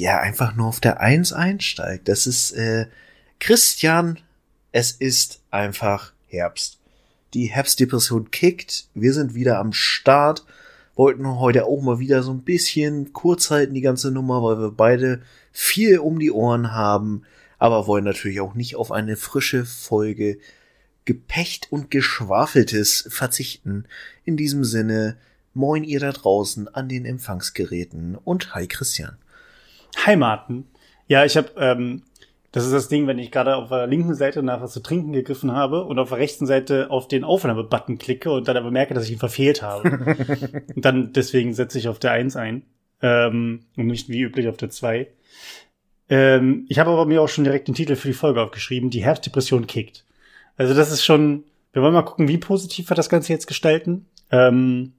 wie er einfach nur auf der Eins einsteigt. Das ist äh, Christian, es ist einfach Herbst. Die Herbstdepression kickt, wir sind wieder am Start, wollten heute auch mal wieder so ein bisschen kurz halten, die ganze Nummer, weil wir beide viel um die Ohren haben, aber wollen natürlich auch nicht auf eine frische Folge Gepecht und Geschwafeltes verzichten. In diesem Sinne, moin ihr da draußen an den Empfangsgeräten und hi Christian. Hi Martin. Ja, ich habe, ähm, das ist das Ding, wenn ich gerade auf der linken Seite nach was zu trinken gegriffen habe und auf der rechten Seite auf den Aufnahmebutton klicke und dann aber merke, dass ich ihn verfehlt habe. und dann deswegen setze ich auf der Eins ein ähm, und nicht wie üblich auf der Zwei. Ähm, ich habe aber mir auch schon direkt den Titel für die Folge aufgeschrieben, die Herbstdepression kickt. Also das ist schon, wir wollen mal gucken, wie positiv wir das Ganze jetzt gestalten. Ähm,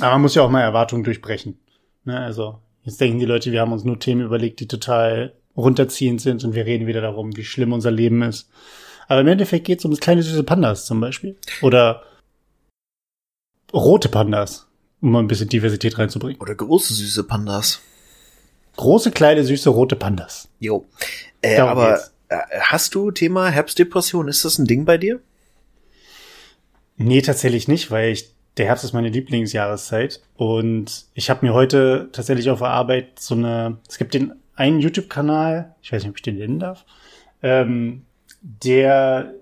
aber man muss ja auch mal Erwartungen durchbrechen. Ne? Also jetzt denken die Leute, wir haben uns nur Themen überlegt, die total runterziehend sind und wir reden wieder darum, wie schlimm unser Leben ist. Aber im Endeffekt geht es um das kleine süße Pandas zum Beispiel. Oder rote Pandas, um mal ein bisschen Diversität reinzubringen. Oder große süße Pandas. Große, kleine, süße, rote Pandas. Jo. Äh, aber geht's. Äh, hast du Thema Herbstdepression? Ist das ein Ding bei dir? Nee, tatsächlich nicht, weil ich der Herbst ist meine Lieblingsjahreszeit und ich habe mir heute tatsächlich auf der Arbeit so eine, es gibt den einen YouTube-Kanal, ich weiß nicht, ob ich den nennen darf, ähm, der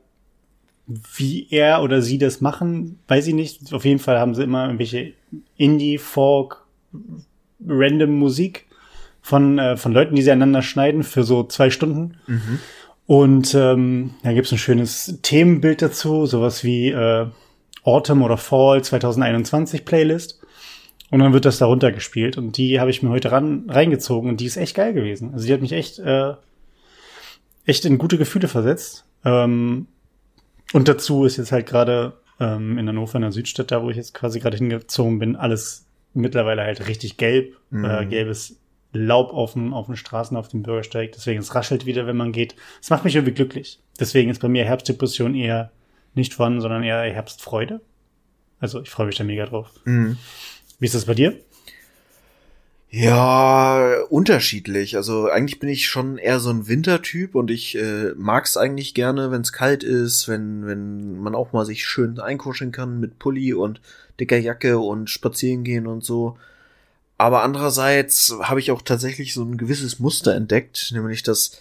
wie er oder sie das machen, weiß ich nicht. Auf jeden Fall haben sie immer irgendwelche Indie, Folk, random Musik von, äh, von Leuten, die sie einander schneiden für so zwei Stunden. Mhm. Und ähm, da gibt's ein schönes Themenbild dazu, sowas wie äh, Autumn oder Fall 2021 Playlist. Und dann wird das da runtergespielt. Und die habe ich mir heute ran, reingezogen und die ist echt geil gewesen. Also die hat mich echt, äh, echt in gute Gefühle versetzt. Ähm, und dazu ist jetzt halt gerade ähm, in Hannover, in der Südstadt, da wo ich jetzt quasi gerade hingezogen bin, alles mittlerweile halt richtig gelb. Mhm. Äh, gelbes Laub auf den, auf den Straßen, auf dem Bürgersteig. Deswegen, es raschelt wieder, wenn man geht. Es macht mich irgendwie glücklich. Deswegen ist bei mir Herbstdepression eher nicht von, sondern eher Herbstfreude. Also ich freue mich da mega drauf. Mhm. Wie ist das bei dir? Ja, unterschiedlich. Also eigentlich bin ich schon eher so ein Wintertyp und ich äh, mag es eigentlich gerne, wenn es kalt ist, wenn, wenn man auch mal sich schön einkuscheln kann mit Pulli und dicker Jacke und spazieren gehen und so. Aber andererseits habe ich auch tatsächlich so ein gewisses Muster entdeckt, nämlich dass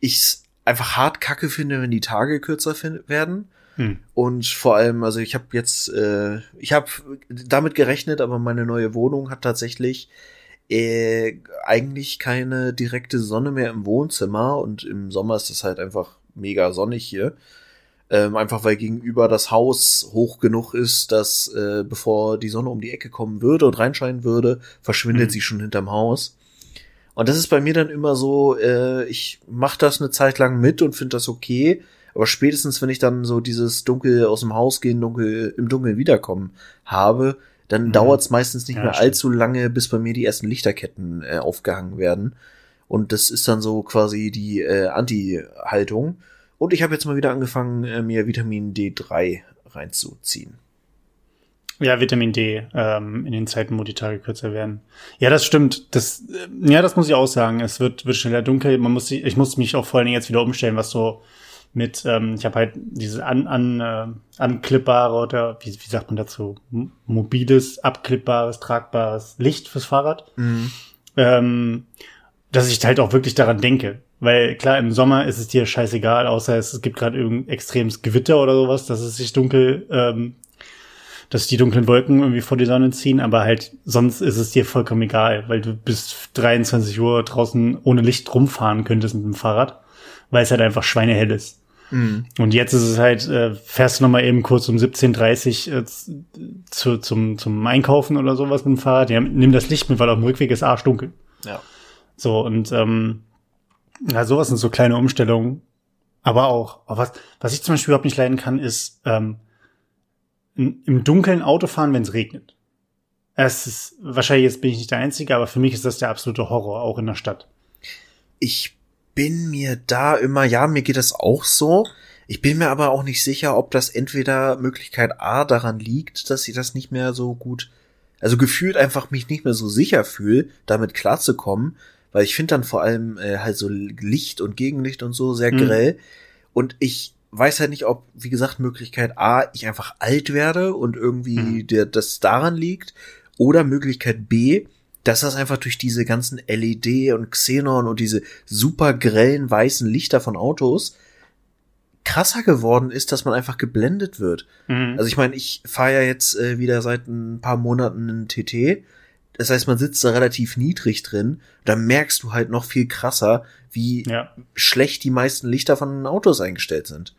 ich es einfach hart kacke finde, wenn die Tage kürzer werden hm. Und vor allem, also ich habe jetzt, äh, ich habe damit gerechnet, aber meine neue Wohnung hat tatsächlich äh, eigentlich keine direkte Sonne mehr im Wohnzimmer und im Sommer ist es halt einfach mega sonnig hier. Ähm, einfach weil gegenüber das Haus hoch genug ist, dass äh, bevor die Sonne um die Ecke kommen würde und reinscheinen würde, verschwindet mhm. sie schon hinterm Haus. Und das ist bei mir dann immer so, äh, ich mache das eine Zeit lang mit und finde das okay, aber spätestens, wenn ich dann so dieses Dunkel aus dem Haus gehen, dunkel, im Dunkeln wiederkommen habe, dann mhm. dauert es meistens nicht ja, mehr stimmt. allzu lange, bis bei mir die ersten Lichterketten äh, aufgehangen werden. Und das ist dann so quasi die äh, Anti-Haltung. Und ich habe jetzt mal wieder angefangen, äh, mir Vitamin D3 reinzuziehen. Ja, Vitamin D ähm, in den Zeiten, wo die Tage kürzer werden. Ja, das stimmt. Das, äh, ja, das muss ich auch sagen. Es wird, wird schneller dunkel. Man muss, ich muss mich auch vor allen Dingen jetzt wieder umstellen, was so mit, ähm, ich habe halt dieses an, an, äh, anklippbare oder wie, wie sagt man dazu, mobiles, abklippbares, tragbares Licht fürs Fahrrad. Mhm. Ähm, dass ich halt auch wirklich daran denke. Weil klar, im Sommer ist es dir scheißegal, außer es, es gibt gerade irgendein extremes Gewitter oder sowas, dass es sich dunkel, ähm, dass die dunklen Wolken irgendwie vor die Sonne ziehen, aber halt sonst ist es dir vollkommen egal, weil du bis 23 Uhr draußen ohne Licht rumfahren könntest mit dem Fahrrad, weil es halt einfach schweinehell ist. Mhm. Und jetzt ist es halt, äh, fährst du noch mal eben kurz um 17.30 äh, zu, zum, zum Einkaufen oder sowas mit dem Fahrrad. Ja, nimm das Licht mit, weil auf dem Rückweg ist arschdunkel. Ja. So, und ähm, ja, sowas sind so kleine Umstellungen. Aber auch, was, was ich zum Beispiel überhaupt nicht leiden kann, ist ähm, im dunklen Auto fahren, wenn es regnet. Es ist, wahrscheinlich jetzt bin ich nicht der Einzige, aber für mich ist das der absolute Horror, auch in der Stadt. Ich bin mir da immer, ja, mir geht das auch so. Ich bin mir aber auch nicht sicher, ob das entweder Möglichkeit A daran liegt, dass ich das nicht mehr so gut, also gefühlt einfach mich nicht mehr so sicher fühle, damit klarzukommen, weil ich finde dann vor allem äh, halt so Licht und Gegenlicht und so sehr mhm. grell. Und ich weiß halt nicht, ob, wie gesagt, Möglichkeit A, ich einfach alt werde und irgendwie mhm. der, das daran liegt, oder Möglichkeit B, dass das einfach durch diese ganzen LED und Xenon und diese super grellen weißen Lichter von Autos krasser geworden ist, dass man einfach geblendet wird. Mhm. Also ich meine, ich fahre ja jetzt äh, wieder seit ein paar Monaten einen TT. Das heißt, man sitzt da relativ niedrig drin. Da merkst du halt noch viel krasser, wie ja. schlecht die meisten Lichter von Autos eingestellt sind.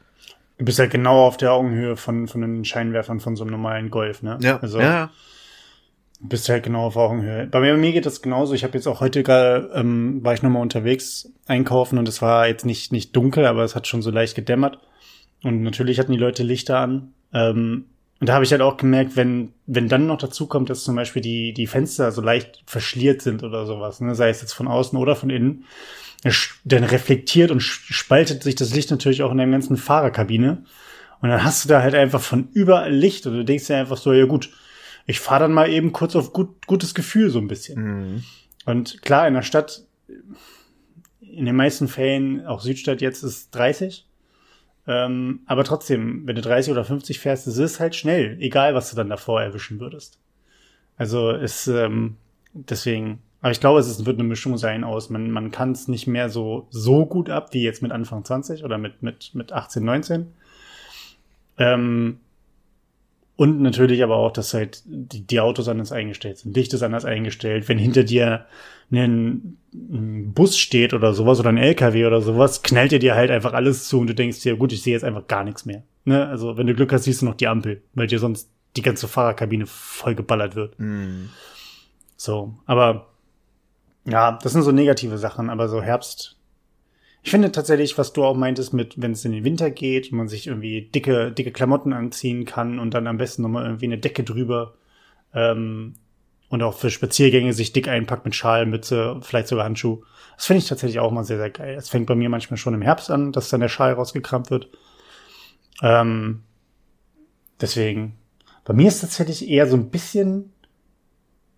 Du bist halt genau auf der Augenhöhe von, von den Scheinwerfern von so einem normalen Golf, ne? Ja. Also, ja. Bist halt genau auf Augenhöhe. Bei mir, bei mir geht das genauso. Ich habe jetzt auch heute gerade, ähm, war ich nochmal unterwegs einkaufen und es war jetzt nicht, nicht dunkel, aber es hat schon so leicht gedämmert. Und natürlich hatten die Leute Lichter an. Ähm, und da habe ich halt auch gemerkt, wenn, wenn dann noch dazu kommt, dass zum Beispiel die, die Fenster so leicht verschliert sind oder sowas, ne, sei es jetzt von außen oder von innen, dann reflektiert und spaltet sich das Licht natürlich auch in der ganzen Fahrerkabine. Und dann hast du da halt einfach von überall Licht und du denkst dir einfach so, ja gut, ich fahre dann mal eben kurz auf gut, gutes Gefühl so ein bisschen. Mhm. Und klar, in der Stadt, in den meisten Fällen, auch Südstadt jetzt ist 30. Ähm, aber trotzdem, wenn du 30 oder 50 fährst, es ist halt schnell, egal was du dann davor erwischen würdest. Also ist ähm, deswegen, aber ich glaube, es ist, wird eine Mischung sein aus, man, man kann es nicht mehr so, so gut ab wie jetzt mit Anfang 20 oder mit, mit, mit 18, 19. Ähm, und natürlich aber auch, dass halt die, die Autos anders eingestellt sind. Licht ist anders eingestellt. Wenn hinter dir ein, ein Bus steht oder sowas oder ein LKW oder sowas, knallt dir dir halt einfach alles zu und du denkst dir, gut, ich sehe jetzt einfach gar nichts mehr. Ne? Also wenn du Glück hast, siehst du noch die Ampel, weil dir sonst die ganze Fahrerkabine voll geballert wird. Mm. So, aber ja, das sind so negative Sachen, aber so Herbst, ich finde tatsächlich, was du auch meintest mit, wenn es in den Winter geht, man sich irgendwie dicke, dicke Klamotten anziehen kann und dann am besten nochmal irgendwie eine Decke drüber. Ähm, und auch für Spaziergänge sich dick einpackt mit Schal, Mütze, vielleicht sogar Handschuh. Das finde ich tatsächlich auch mal sehr, sehr geil. Es fängt bei mir manchmal schon im Herbst an, dass dann der Schal rausgekramt wird. Ähm, deswegen. Bei mir ist tatsächlich eher so ein bisschen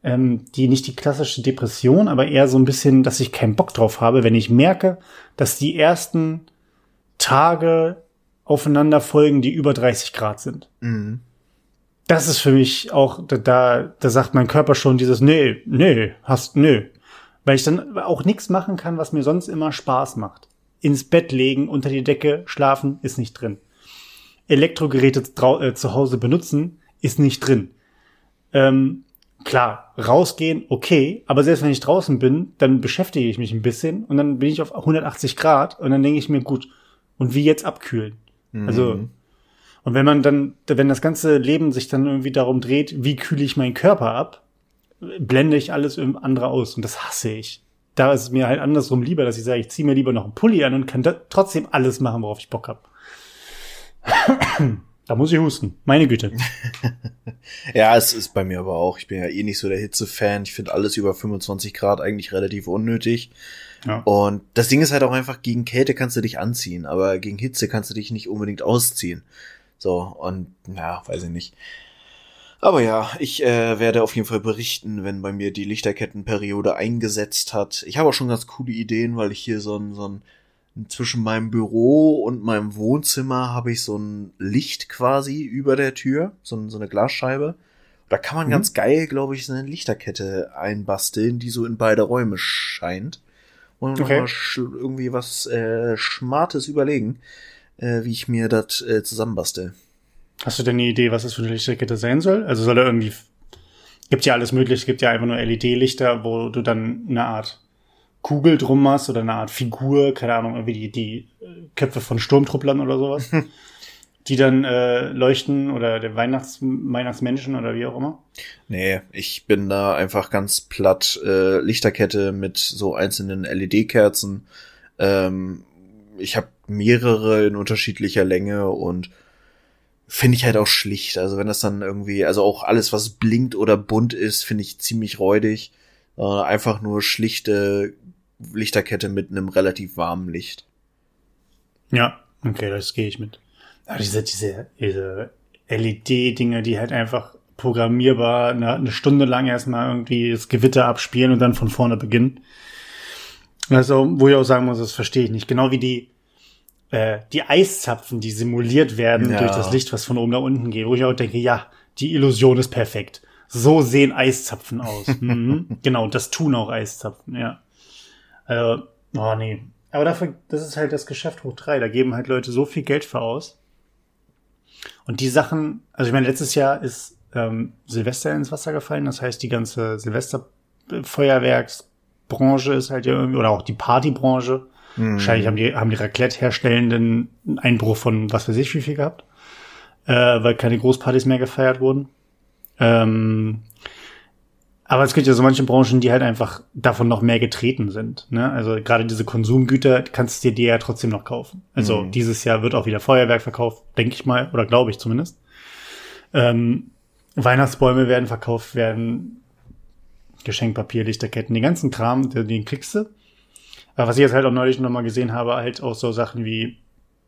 ähm, die nicht die klassische Depression, aber eher so ein bisschen, dass ich keinen Bock drauf habe, wenn ich merke, dass die ersten Tage aufeinander folgen, die über 30 Grad sind. Mhm. Das ist für mich auch, da, da sagt mein Körper schon dieses, nee, nee, hast, nee. Weil ich dann auch nichts machen kann, was mir sonst immer Spaß macht. Ins Bett legen, unter die Decke, schlafen, ist nicht drin. Elektrogeräte äh, zu Hause benutzen, ist nicht drin. Ähm, klar, rausgehen, okay, aber selbst wenn ich draußen bin, dann beschäftige ich mich ein bisschen und dann bin ich auf 180 Grad und dann denke ich mir, gut, und wie jetzt abkühlen? Mhm. Also, und wenn man dann, wenn das ganze Leben sich dann irgendwie darum dreht, wie kühle ich meinen Körper ab, blende ich alles andere aus und das hasse ich. Da ist es mir halt andersrum lieber, dass ich sage, ich ziehe mir lieber noch einen Pulli an und kann trotzdem alles machen, worauf ich Bock habe. Da muss ich husten. Meine Güte. ja, es ist bei mir aber auch. Ich bin ja eh nicht so der Hitze-Fan. Ich finde alles über 25 Grad eigentlich relativ unnötig. Ja. Und das Ding ist halt auch einfach, gegen Kälte kannst du dich anziehen, aber gegen Hitze kannst du dich nicht unbedingt ausziehen. So, und ja, weiß ich nicht. Aber ja, ich äh, werde auf jeden Fall berichten, wenn bei mir die Lichterkettenperiode eingesetzt hat. Ich habe auch schon ganz coole Ideen, weil ich hier so ein, so ein zwischen meinem Büro und meinem Wohnzimmer habe ich so ein Licht quasi über der Tür, so, so eine Glasscheibe. Da kann man mhm. ganz geil, glaube ich, so eine Lichterkette einbasteln, die so in beide Räume scheint. Und okay. irgendwie was äh, Schmartes überlegen, äh, wie ich mir das äh, zusammenbastel. Hast du denn eine Idee, was das für eine Lichterkette sein soll? Also soll er irgendwie gibt ja alles mögliche, es gibt ja einfach nur LED-Lichter, wo du dann eine Art Kugel drum machst oder eine Art Figur, keine Ahnung, irgendwie die, die äh, Köpfe von Sturmtrupplern oder sowas, die dann äh, leuchten oder der Weihnachts Weihnachtsmenschen oder wie auch immer? Nee, ich bin da einfach ganz platt äh, Lichterkette mit so einzelnen LED-Kerzen. Ähm, ich habe mehrere in unterschiedlicher Länge und finde ich halt auch schlicht. Also wenn das dann irgendwie, also auch alles, was blinkt oder bunt ist, finde ich ziemlich räudig. Äh, einfach nur schlichte Lichterkette mit einem relativ warmen Licht. Ja, okay, das gehe ich mit. Aber diese, diese, diese LED-Dinge, die halt einfach programmierbar eine, eine Stunde lang erstmal irgendwie das Gewitter abspielen und dann von vorne beginnen. Also, wo ich auch sagen muss, das verstehe ich nicht. Genau wie die, äh, die Eiszapfen, die simuliert werden Ja. durch das Licht, was von oben nach unten geht, wo ich auch denke, ja, die Illusion ist perfekt. So sehen Eiszapfen aus. mhm. Genau, das tun auch Eiszapfen, ja. Also, oh nee. Aber dafür, das ist halt das Geschäft hoch drei. Da geben halt Leute so viel Geld für aus. Und die Sachen, also ich meine, letztes Jahr ist ähm, Silvester ins Wasser gefallen. Das heißt, die ganze Silvesterfeuerwerksbranche ist halt ja irgendwie, oder auch die Partybranche. Wahrscheinlich haben die, haben die Raclette-Herstellenden einen Einbruch von was weiß ich wie viel gehabt, äh, weil keine Großpartys mehr gefeiert wurden. Ähm, aber es gibt ja so manche Branchen, die halt einfach davon noch mehr getreten sind. Ne? Also gerade diese Konsumgüter kannst du dir die ja trotzdem noch kaufen. Also Mhm. dieses Jahr wird auch wieder Feuerwerk verkauft, denke ich mal, oder glaube ich zumindest. Ähm, Weihnachtsbäume werden verkauft werden, Geschenkpapier, Lichterketten, den ganzen Kram, den, den kriegst du. Aber was ich jetzt halt auch neulich noch mal gesehen habe, halt auch so Sachen wie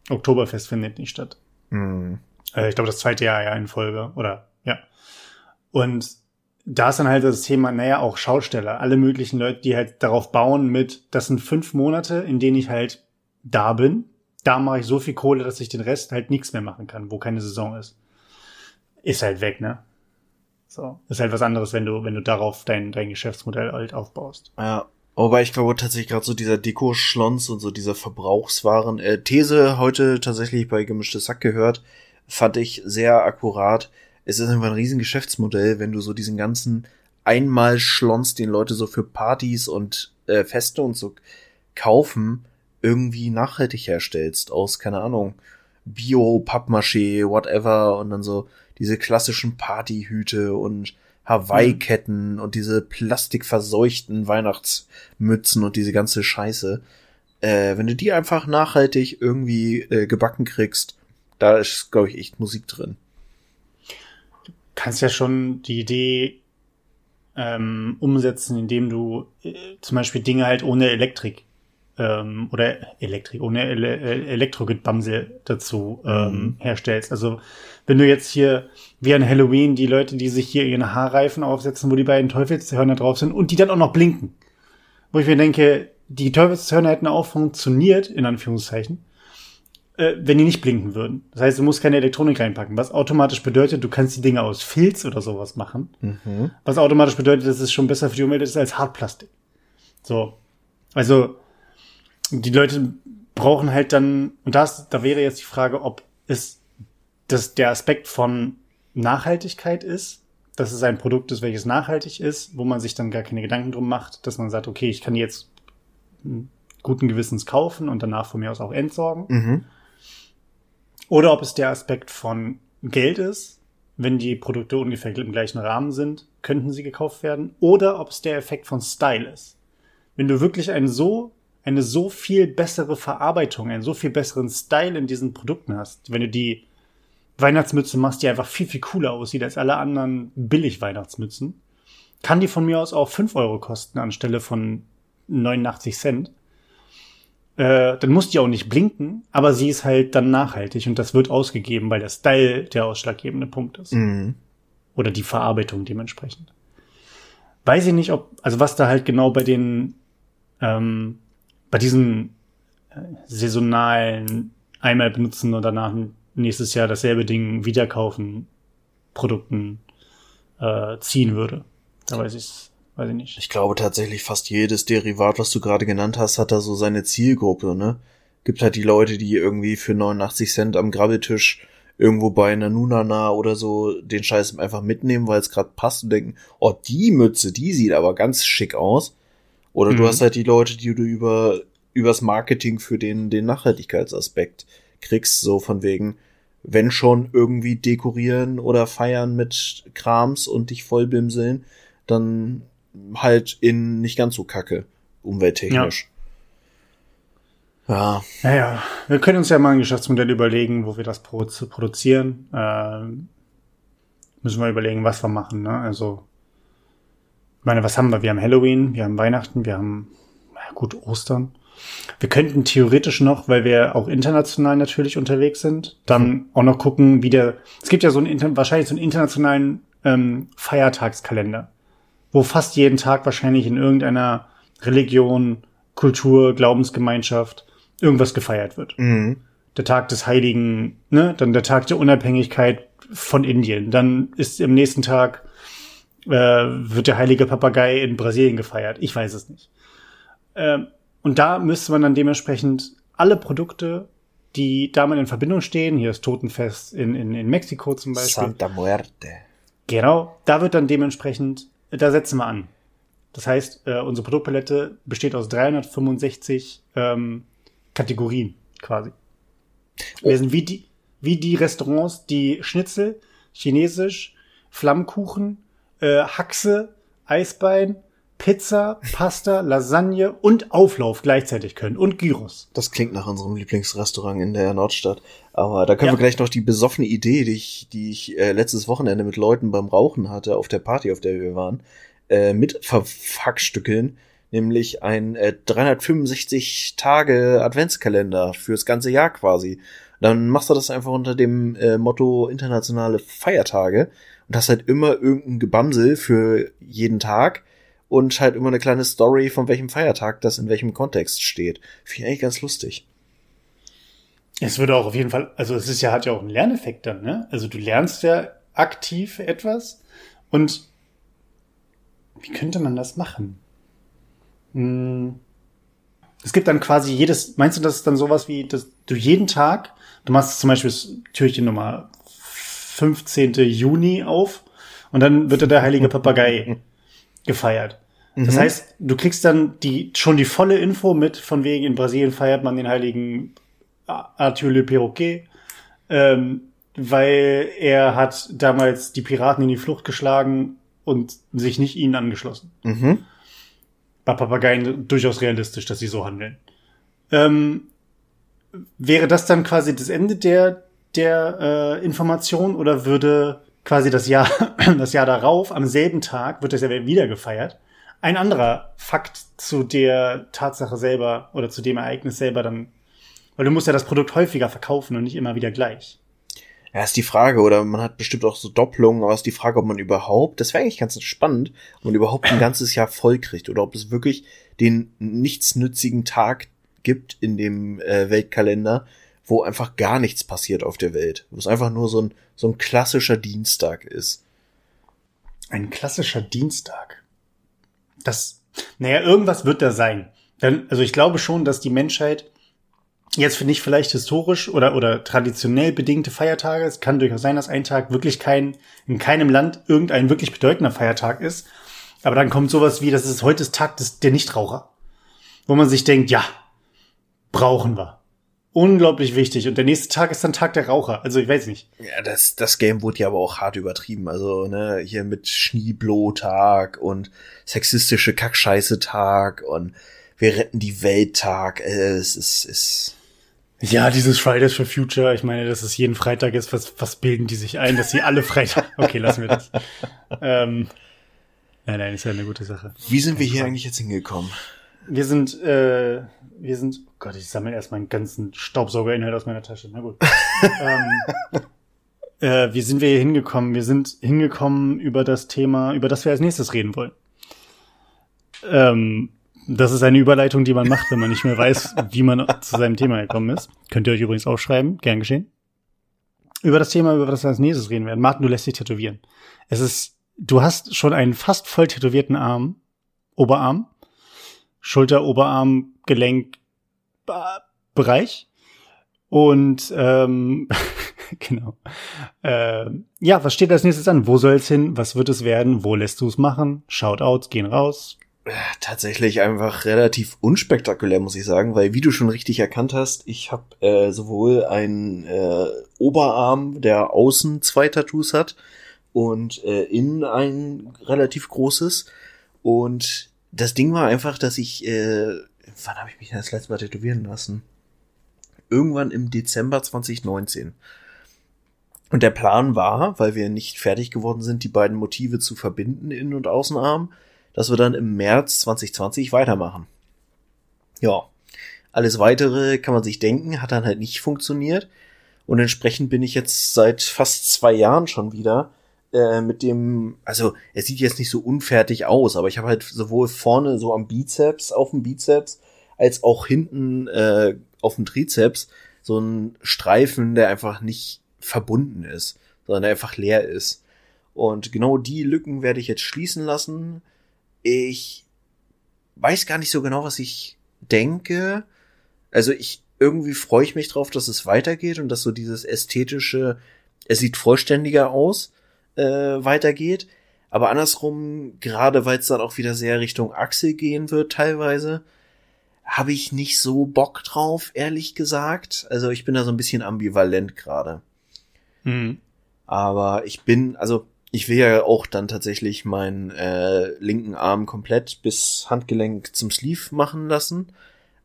Oktoberfest findet nicht statt. Mhm. Äh, ich glaube, das zweite Jahr ja in Folge, oder ja. Und da ist dann halt das Thema, naja, auch Schausteller, alle möglichen Leute, die halt darauf bauen mit, das sind fünf Monate, in denen ich halt da bin. Da mache ich so viel Kohle, dass ich den Rest halt nichts mehr machen kann, wo keine Saison ist. Ist halt weg, ne? So. Ist halt was anderes, wenn du, wenn du darauf dein, dein Geschäftsmodell halt aufbaust. Ja. Wobei ich glaube tatsächlich gerade so dieser Deko-Schlons und so dieser Verbrauchswaren äh, These heute tatsächlich bei gemischtes Sack gehört, fand ich sehr akkurat. Es ist einfach ein riesen Geschäftsmodell, wenn du so diesen ganzen einmal Schlons, den Leute so für Partys und äh, Feste und so kaufen, irgendwie nachhaltig herstellst aus, keine Ahnung, Bio, Pappmaché, whatever und dann so diese klassischen Partyhüte und Hawaii-Ketten und diese plastikverseuchten Weihnachtsmützen und diese ganze Scheiße. Äh, wenn du die einfach nachhaltig irgendwie äh, gebacken kriegst, da ist, glaube ich, echt Musik drin. Kannst ja schon die Idee ähm, umsetzen, indem du äh, zum Beispiel Dinge halt ohne Elektrik ähm, oder Elektrik, ohne Ele äh, Elektrogitbamsel dazu ähm, Mhm. herstellst. Also wenn du jetzt hier wie an Halloween die Leute, die sich hier ihre Haarreifen aufsetzen, wo die beiden Teufelshörner drauf sind und die dann auch noch blinken. Wo ich mir denke, die Teufelshörner hätten auch funktioniert, in Anführungszeichen, äh, wenn die nicht blinken würden. Das heißt, du musst keine Elektronik reinpacken, was automatisch bedeutet, du kannst die Dinge aus Filz oder sowas machen. Mhm. Was automatisch bedeutet, dass es schon besser für die Umwelt ist als Hartplastik. So. Also, die Leute brauchen halt dann, und das, da wäre jetzt die Frage, ob es das der Aspekt von Nachhaltigkeit ist, dass es ein Produkt ist, welches nachhaltig ist, wo man sich dann gar keine Gedanken drum macht, dass man sagt, okay, ich kann jetzt guten Gewissens kaufen und danach von mir aus auch entsorgen. Mhm. Oder ob es der Aspekt von Geld ist, wenn die Produkte ungefähr im gleichen Rahmen sind, könnten sie gekauft werden. Oder ob es der Effekt von Style ist. Wenn du wirklich ein so, eine so viel bessere Verarbeitung, einen so viel besseren Style in diesen Produkten hast, wenn du die Weihnachtsmütze machst, die einfach viel, viel cooler aussieht als alle anderen Billig-Weihnachtsmützen, kann die von mir aus auch 5 Euro kosten anstelle von 89 Cent äh, dann muss die auch nicht blinken, aber sie ist halt dann nachhaltig und das wird ausgegeben, weil der Style der ausschlaggebende Punkt ist. Mhm. Oder die Verarbeitung dementsprechend. Weiß ich nicht, ob, also was da halt genau bei den, ähm, bei diesen äh, saisonalen einmal benutzen und danach nächstes Jahr dasselbe Ding wieder kaufen Produkten äh, ziehen würde. Da weiß ich weiß ich nicht. Ich glaube tatsächlich fast jedes Derivat, was du gerade genannt hast, hat da so seine Zielgruppe, ne? Gibt halt die Leute, die irgendwie für 89 Cent am Grabbeltisch irgendwo bei einer Nunana oder so den Scheiß einfach mitnehmen, weil es gerade passt und denken, oh, die Mütze, die sieht aber ganz schick aus. Oder du Mhm. hast halt die Leute, die du über übers Marketing für den den Nachhaltigkeitsaspekt kriegst, so von wegen, wenn schon irgendwie dekorieren oder feiern mit Krams und dich vollbimseln, dann halt in nicht ganz so kacke, umwelttechnisch. Ja. Naja, wir können uns ja mal ein Geschäftsmodell überlegen, wo wir das produ- produzieren. Ähm, müssen wir überlegen, was wir machen. Ne? Also, ich meine, was haben wir? Wir haben Halloween, wir haben Weihnachten, wir haben ja, gut Ostern. Wir könnten theoretisch noch, weil wir auch international natürlich unterwegs sind, dann auch noch gucken, wie der. Es gibt ja so einen wahrscheinlich so einen internationalen ähm, Feiertagskalender, wo fast jeden Tag wahrscheinlich in irgendeiner Religion, Kultur, Glaubensgemeinschaft, irgendwas gefeiert wird. Mhm. Der Tag des Heiligen, ne, dann der Tag der Unabhängigkeit von Indien. Dann ist im nächsten Tag äh, wird der heilige Papagei in Brasilien gefeiert. Ich weiß es nicht. Ähm, und da müsste man dann dementsprechend alle Produkte, die damit in Verbindung stehen, hier ist Totenfest in, in, in Mexiko zum Beispiel. Santa Muerte. Genau, da wird dann dementsprechend, da setzen wir an. Das heißt, äh, unsere Produktpalette besteht aus 365 ähm, Kategorien quasi. Wir sind wie die, wie die Restaurants, die Schnitzel, Chinesisch, Flammkuchen, äh, Haxe, Eisbein, Pizza, Pasta, Lasagne und Auflauf gleichzeitig können und Gyros. Das klingt nach unserem Lieblingsrestaurant in der Nordstadt. Aber da können Ja. wir gleich noch die besoffene Idee, die ich, die ich äh, letztes Wochenende mit Leuten beim Rauchen hatte, auf der Party, auf der wir waren, äh, mit verfackstückeln. Nämlich ein äh, 365 Tage Adventskalender fürs ganze Jahr quasi. Dann machst du das einfach unter dem äh, Motto internationale Feiertage und hast halt immer irgendein Gebamsel für jeden Tag und halt immer eine kleine Story, von welchem Feiertag das in welchem Kontext steht. Finde ich eigentlich ganz lustig. Es würde auch auf jeden Fall, also es ist ja, hat ja auch einen Lerneffekt dann, ne? Also du lernst ja aktiv etwas und wie könnte man das machen? Hm. Es gibt dann quasi jedes, meinst du, das ist dann sowas wie, dass du jeden Tag, du machst zum Beispiel das Türchen Nummer 15. Juni auf und dann wird da der heilige Papagei gefeiert. Das heißt, du kriegst dann die, schon die volle Info mit, von wegen in Brasilien feiert man den heiligen Arthur Le Perroquet, ähm, weil er hat damals die Piraten in die Flucht geschlagen und sich nicht ihnen angeschlossen. Mhm. Bei Papageien durchaus realistisch, dass sie so handeln. Ähm, wäre das dann quasi das Ende der, der äh, Information oder würde quasi das Jahr, das Jahr darauf, am selben Tag, wird das ja wieder gefeiert, ein anderer Fakt zu der Tatsache selber oder zu dem Ereignis selber dann, weil du musst ja das Produkt häufiger verkaufen und nicht immer wieder gleich. Ja, ist die Frage, oder man hat bestimmt auch so Doppelungen, aber ist die Frage, ob man überhaupt, das wäre eigentlich ganz spannend, ob man überhaupt ein ganzes Jahr voll kriegt oder ob es wirklich den nichtsnützigen Tag gibt in dem äh, Weltkalender, wo einfach gar nichts passiert auf der Welt, wo es einfach nur so ein, so ein klassischer Dienstag ist. Ein klassischer Dienstag. Das, naja, irgendwas wird da sein. Denn, also ich glaube schon, dass die Menschheit jetzt finde ich vielleicht historisch oder, oder traditionell bedingte Feiertage. Es kann durchaus sein, dass ein Tag wirklich kein, in keinem Land irgendein wirklich bedeutender Feiertag ist. Aber dann kommt sowas wie, das ist heute ist Tag des, der Nichtraucher. Wo man sich denkt, ja, brauchen wir. Unglaublich wichtig. Und der nächste Tag ist dann Tag der Raucher. Also ich weiß nicht. Ja, das, das Game wurde ja aber auch hart übertrieben. Also, ne, hier mit Schneeblo-Tag und sexistische Kackscheiße-Tag und wir retten die Welt-Tag. Äh, es ist, ist, Ja, dieses Fridays for Future, ich meine, dass es jeden Freitag ist, was, was bilden die sich ein, dass sie alle Freitag. Okay, lassen wir das. ähm, nein, nein, ist ja eine gute Sache. Wie sind wir hier eigentlich jetzt hingekommen? Wir sind, äh, wir sind, oh Gott, ich sammle erst meinen ganzen Staubsaugerinhalt aus meiner Tasche. Na gut. ähm, äh, wie sind wir hier hingekommen? Wir sind hingekommen über das Thema, über das wir als nächstes reden wollen. Ähm, das ist eine Überleitung, die man macht, wenn man nicht mehr weiß, wie man zu seinem Thema gekommen ist. Könnt ihr euch übrigens aufschreiben, gern geschehen. Über das Thema, über das wir als nächstes reden werden. Martin, du lässt dich tätowieren. Es ist, du hast schon einen fast voll tätowierten Arm, Oberarm, Schulter, Oberarm, Gelenk, Ba- Bereich. Und ähm, genau. Ähm, ja, was steht als nächstes an? Wo soll es hin? Was wird es werden? Wo lässt du es machen? Shoutouts gehen raus. Tatsächlich einfach relativ unspektakulär, muss ich sagen, weil wie du schon richtig erkannt hast, ich habe äh, sowohl einen äh, Oberarm, der außen zwei Tattoos hat und äh, innen ein relativ großes. Und das Ding war einfach, dass ich, äh, wann habe ich mich das letzte Mal tätowieren lassen? Irgendwann im Dezember 2019. Und der Plan war, weil wir nicht fertig geworden sind, die beiden Motive zu verbinden, Innen- und Außenarm, dass wir dann im März 2020 weitermachen. Ja, alles weitere kann man sich denken, hat dann halt nicht funktioniert. Und entsprechend bin ich jetzt seit fast zwei Jahren schon wieder äh, mit dem, also es sieht jetzt nicht so unfertig aus, aber ich habe halt sowohl vorne so am Bizeps, auf dem Bizeps, als auch hinten äh, auf dem Trizeps so ein Streifen, der einfach nicht verbunden ist, sondern der einfach leer ist. Und genau die Lücken werde ich jetzt schließen lassen. Ich weiß gar nicht so genau, was ich denke. Also ich irgendwie freue ich mich drauf, dass es weitergeht und dass so dieses ästhetische, es sieht vollständiger aus, äh, weitergeht. Aber andersrum, gerade weil es dann auch wieder sehr Richtung Achse gehen wird teilweise, habe ich nicht so Bock drauf, ehrlich gesagt. Also ich bin da so ein bisschen ambivalent gerade. Mhm. Aber ich bin, also ich will ja auch dann tatsächlich meinen äh, linken Arm komplett bis Handgelenk zum Sleeve machen lassen.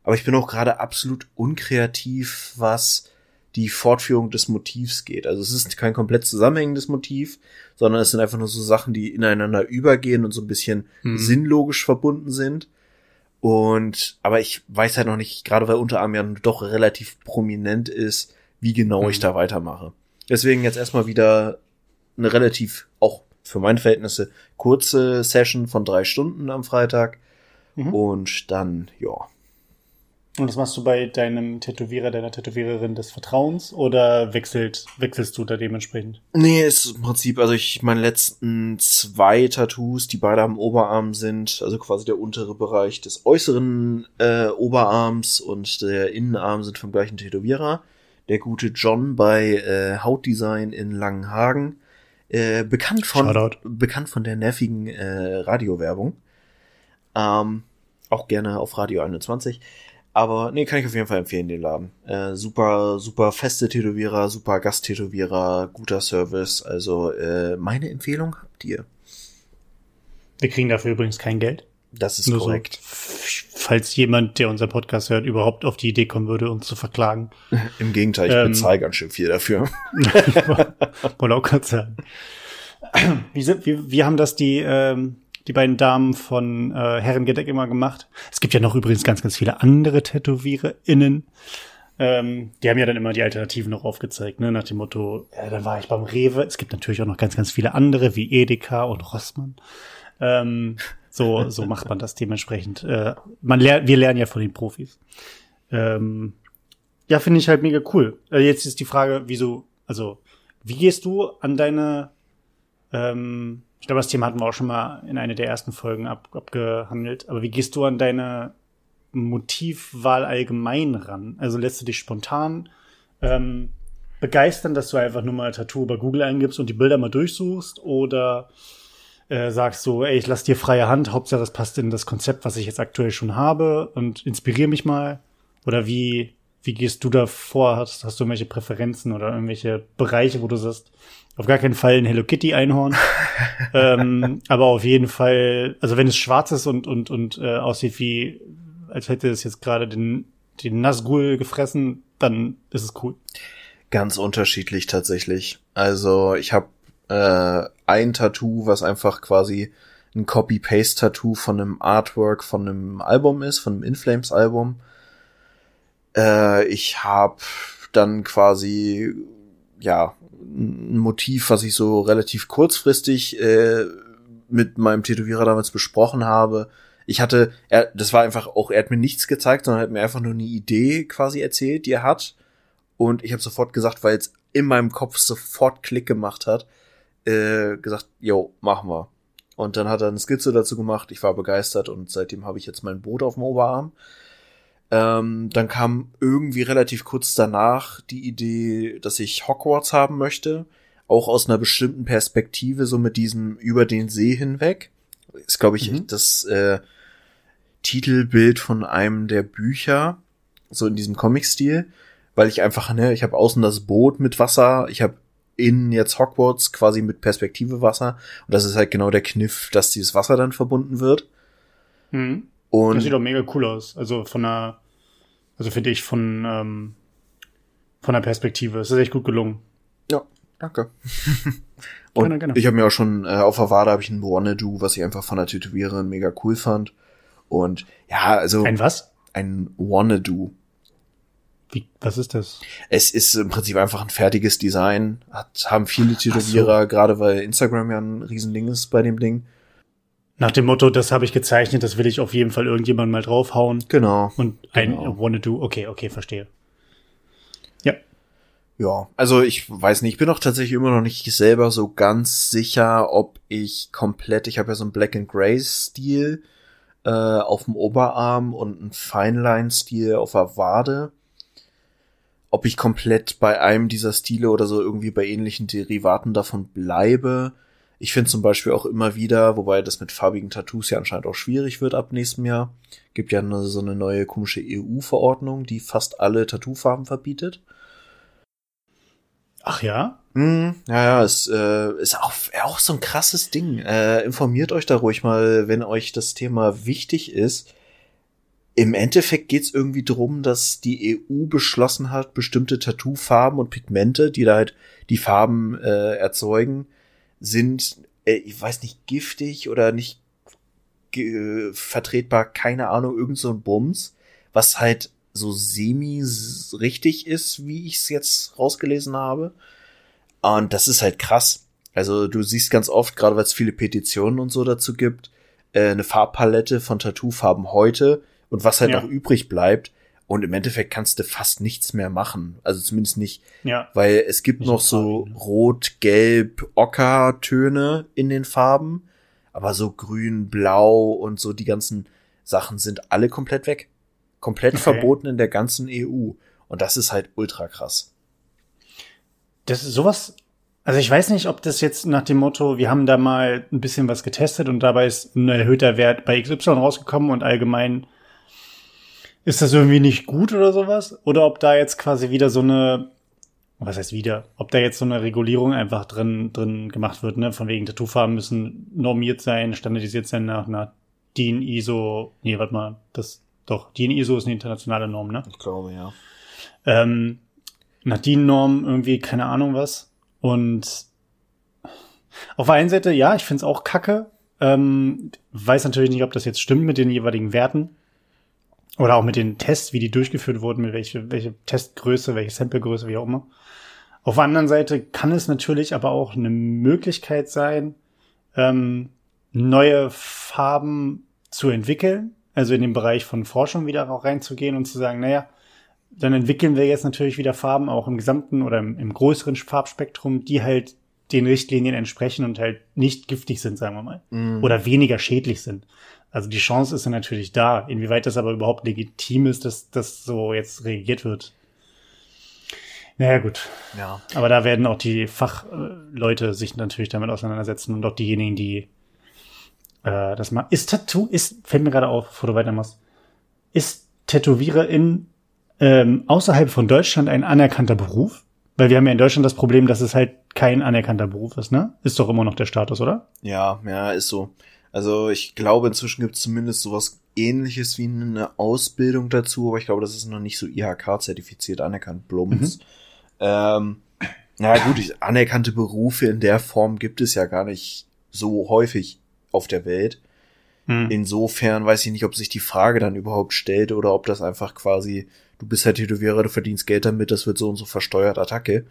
Aber ich bin auch gerade absolut unkreativ, was die Fortführung des Motivs geht. Also es ist kein komplett zusammenhängendes Motiv, sondern es sind einfach nur so Sachen, die ineinander übergehen und so ein bisschen hm. sinnlogisch verbunden sind. Und, aber ich weiß halt noch nicht, gerade weil Unterarm ja doch relativ prominent ist, wie genau hm. ich da weitermache. Deswegen jetzt erstmal wieder eine relativ, auch für meine Verhältnisse, kurze Session von drei Stunden am Freitag. Mhm. Und dann, ja. Und das machst du bei deinem Tätowierer, deiner Tätowiererin des Vertrauens oder wechselt, wechselst du da dementsprechend? Nee, ist im Prinzip, also ich meine letzten zwei Tattoos, die beide am Oberarm sind, also quasi der untere Bereich des äußeren äh, Oberarms und der Innenarm sind vom gleichen Tätowierer. Der gute John bei äh, Hautdesign in Langenhagen äh, bekannt von Shoutout. bekannt von der nervigen äh, Radiowerbung. Ähm, auch gerne auf Radio 21. Aber nee, kann ich auf jeden Fall empfehlen, den Laden. Äh, super, super feste Tätowierer, super Gasttätowierer, guter Service. Also äh, meine Empfehlung habt ihr. Wir kriegen dafür übrigens kein Geld. Das ist Nur korrekt. So, falls jemand, der unseren Podcast hört, überhaupt auf die Idee kommen würde, uns zu verklagen. Im Gegenteil, ich ähm, bezahle ganz schön viel dafür. Wollte auch gerade sagen. Wie, sind, wie, wie haben das die, ähm, die beiden Damen von äh, Herrengedeck immer gemacht? Es gibt ja noch übrigens ganz, ganz viele andere TätowiererInnen. Ähm, die haben ja dann immer die Alternativen noch aufgezeigt, ne? nach dem Motto, ja, dann war ich beim Rewe. Es gibt natürlich auch noch ganz, ganz viele andere, wie Edeka und Rossmann. Ähm, so, so macht man das dementsprechend. Äh, man lernt, wir lernen ja von den Profis. Ähm, ja, finde ich halt mega cool. Äh, jetzt ist die Frage, wieso, also, wie gehst du an deine, ähm, ich glaube, das Thema hatten wir auch schon mal in einer der ersten Folgen ab, abgehandelt, aber wie gehst du an deine Motivwahl allgemein ran? Also lässt du dich spontan ähm, begeistern, dass du einfach nur mal Tattoo bei Google eingibst und die Bilder mal durchsuchst oder äh, sagst so, ey, ich lass dir freie Hand, Hauptsache es passt in das Konzept, was ich jetzt aktuell schon habe und inspiriere mich mal? Oder wie, wie gehst du da vor? Hast, hast du irgendwelche Präferenzen oder irgendwelche Bereiche, wo du sagst, auf gar keinen Fall ein Hello Kitty Einhorn, ähm, aber auf jeden Fall, also wenn es schwarz ist und und und äh, aussieht wie, als hätte es jetzt gerade den den Nazgul gefressen, dann ist es cool. Ganz unterschiedlich tatsächlich. Also ich habe äh, ein Tattoo, was einfach quasi ein Copy-Paste-Tattoo von einem Artwork von einem Album ist, von einem Inflames-Album. Äh, ich habe dann quasi ja ein Motiv, was ich so relativ kurzfristig äh, mit meinem Tätowierer damals besprochen habe. Ich hatte, er, das war einfach auch, er hat mir nichts gezeigt, sondern hat mir einfach nur eine Idee quasi erzählt, die er hat. Und ich habe sofort gesagt, weil es in meinem Kopf sofort Klick gemacht hat, äh, gesagt, yo, machen wir. Und dann hat er eine Skizze dazu gemacht. Ich war begeistert und seitdem habe ich jetzt mein Boot auf dem Oberarm. Ähm, dann kam irgendwie relativ kurz danach die Idee, dass ich Hogwarts haben möchte. Auch aus einer bestimmten Perspektive, so mit diesem über den See hinweg. Ist, glaube ich, mhm. das äh, Titelbild von einem der Bücher. So in diesem Comic-Stil. Weil ich einfach, ne, ich habe außen das Boot mit Wasser, ich habe in jetzt Hogwarts quasi mit Perspektive Wasser. Und das ist halt genau der Kniff, dass dieses Wasser dann verbunden wird. Mhm. Und das sieht doch mega cool aus. Also von der, also finde ich von, ähm, von der Perspektive. Es ist echt gut gelungen. Ja, danke. und gerne, gerne. ich habe mir auch schon äh, auf der Wade habe ich ein Wanna-Do, was ich einfach von der Tätowiererin mega cool fand. Und ja, also. Ein was? Ein Wanna-Do. Wie, was ist das? Es ist im Prinzip einfach ein fertiges Design. Hat, haben viele Tätowierer, so. gerade weil Instagram ja ein Riesending ist bei dem Ding. Nach dem Motto, das habe ich gezeichnet, das will ich auf jeden Fall irgendjemand mal draufhauen. Genau. Und ein Genau. wanna do. Okay, okay, verstehe. Ja. Ja, also ich weiß nicht, ich bin auch tatsächlich immer noch nicht selber so ganz sicher, ob ich komplett, ich habe ja so einen Black and Gray Stil äh, auf dem Oberarm und einen Fineline Stil auf der Wade. Ob ich komplett bei einem dieser Stile oder so irgendwie bei ähnlichen Derivaten davon bleibe. Ich finde zum Beispiel auch immer wieder, wobei das mit farbigen Tattoos ja anscheinend auch schwierig wird ab nächstem Jahr. Gibt ja eine, so eine neue komische EU-Verordnung, die fast alle Tattoofarben verbietet. Ach ja? Hm, ja, ja, es äh, ist auch, auch so ein krasses Ding. Äh, informiert euch da ruhig mal, wenn euch das Thema wichtig ist. Im Endeffekt geht's irgendwie drum, dass die EU beschlossen hat, bestimmte Tattoofarben und Pigmente, die da halt die Farben äh, erzeugen, sind, äh, ich weiß nicht, giftig oder nicht ge- vertretbar, keine Ahnung, irgend so ein Bums, was halt so semi richtig ist, wie ich es jetzt rausgelesen habe. Und das ist halt krass. Also du siehst ganz oft, gerade weil es viele Petitionen und so dazu gibt, äh, eine Farbpalette von Tattoofarben heute und was halt Ja. noch übrig bleibt. Und im Endeffekt kannst du fast nichts mehr machen. Also zumindest nicht, Ja. weil es gibt Nicht noch so Farbigen, ne? rot, gelb, ocker Töne in den Farben. Aber so grün, blau und so die ganzen Sachen sind alle komplett weg. Komplett Okay. verboten in der ganzen EU. Und das ist halt ultra krass. Das ist sowas. Also ich weiß nicht, ob das jetzt nach dem Motto, wir haben da mal ein bisschen was getestet und dabei ist ein erhöhter Wert bei XY rausgekommen und allgemein ist das irgendwie nicht gut oder sowas? Oder ob da jetzt quasi wieder so eine, was heißt wieder, ob da jetzt so eine Regulierung einfach drin, drin gemacht wird, ne? Von wegen Tattoofarben müssen normiert sein, standardisiert sein nach einer DIN ISO, nee, warte mal, das, doch, DIN ISO ist eine internationale Norm, ne? Ich glaube, ja. ähm, nach DIN-Norm irgendwie keine Ahnung was. Und auf der einen Seite, ja, ich find's auch kacke. Ähm, weiß natürlich nicht, ob das jetzt stimmt mit den jeweiligen Werten. Oder auch mit den Tests, wie die durchgeführt wurden, mit welche, welche Testgröße, welche Samplegröße, wie auch immer. Auf der anderen Seite kann es natürlich aber auch eine Möglichkeit sein, ähm, neue Farben zu entwickeln, also in den Bereich von Forschung wieder auch reinzugehen und zu sagen, naja, dann entwickeln wir jetzt natürlich wieder Farben auch im gesamten oder im, im größeren Farbspektrum, die halt den Richtlinien entsprechen und halt nicht giftig sind, sagen wir mal. Mhm. Oder weniger schädlich sind. Also die Chance ist ja natürlich da. Inwieweit das aber überhaupt legitim ist, dass das so jetzt reagiert wird. Naja, gut. Ja. Aber da werden auch die Fachleute sich natürlich damit auseinandersetzen und auch diejenigen, die äh, das mal. Ist Tattoo, ist, fällt mir gerade auf, bevor du weitermachst, ist Tätowierer in ähm, außerhalb von Deutschland ein anerkannter Beruf? Weil wir haben ja in Deutschland das Problem, dass es halt kein anerkannter Beruf ist, ne? Ist doch immer noch der Status, oder? Ja, ja, ist so. Also ich glaube, inzwischen gibt es zumindest sowas ähnliches wie eine Ausbildung dazu, aber ich glaube, das ist noch nicht so IHK-zertifiziert anerkannt, Blums. Ähm, na gut, ich, anerkannte Berufe in der Form gibt es ja gar nicht so häufig auf der Welt. Hm. Insofern weiß ich nicht, ob sich die Frage dann überhaupt stellt oder ob das einfach quasi, du bist halt Tätowierer, du verdienst Geld damit, das wird so und so versteuert, Attacke.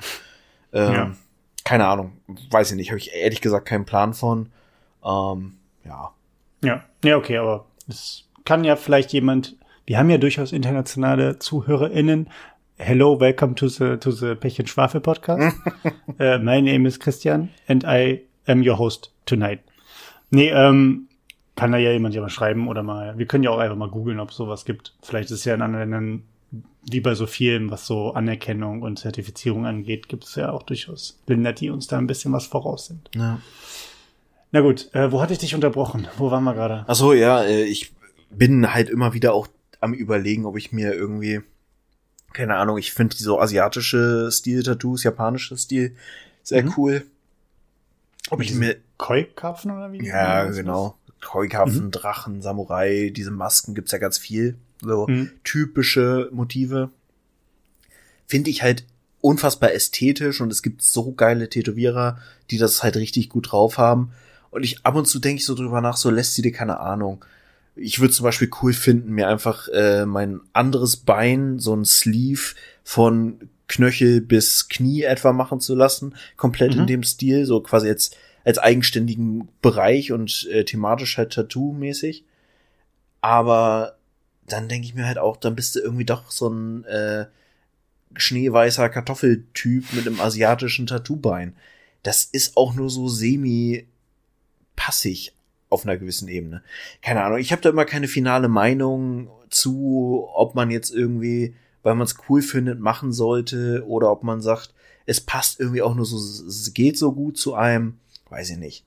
Ähm, Ja. Keine Ahnung, weiß ich nicht, habe ich ehrlich gesagt keinen Plan von. Ähm, ja. Ja, ja, okay, aber es kann ja vielleicht jemand, wir haben ja durchaus internationale ZuhörerInnen. Hello, welcome to the, to the Pech und Schwafel Podcast. uh, my name is Christian and I am your host tonight. Nee, ähm, kann da ja jemand ja mal schreiben oder mal, wir können ja auch einfach mal googeln, ob es sowas gibt. Vielleicht ist es ja in anderen Ländern, wie bei so vielen, was so Anerkennung und Zertifizierung angeht, gibt es ja auch durchaus Länder, die uns da ein bisschen was voraus sind. ja. Na gut, äh, wo hatte ich dich unterbrochen? Wo waren wir gerade? Ach so, ja, äh, ich bin halt immer wieder auch am überlegen, ob ich mir irgendwie, keine Ahnung, ich finde so asiatische Stil-Tattoos, japanische Stil sehr Mhm. cool. Ob ich mir, Koi-Karpfen oder wie? ja, genau, Koi-Karpfen, Drachen, Samurai, diese Masken gibt's ja ganz viel. So Mhm. typische Motive. Finde ich halt unfassbar ästhetisch und es gibt so geile Tätowierer, die das halt richtig gut drauf haben. Und ich ab und zu denke ich so drüber nach, so lässt sie dir keine Ahnung. Ich würde zum Beispiel cool finden, mir einfach äh, mein anderes Bein, so ein Sleeve von Knöchel bis Knie etwa machen zu lassen, komplett Mhm. in dem Stil, so quasi jetzt als eigenständigen Bereich und äh, thematisch halt Tattoo-mäßig. Aber dann denke ich mir halt auch, dann bist du irgendwie doch so ein äh, schneeweißer Kartoffeltyp mit einem asiatischen Tattoo-Bein. Das ist auch nur so semi passig auf einer gewissen Ebene. Keine Ahnung, ich habe da immer keine finale Meinung zu, ob man jetzt irgendwie, weil man es cool findet, machen sollte oder ob man sagt, es passt irgendwie auch nur so, es geht so gut zu einem, weiß ich nicht.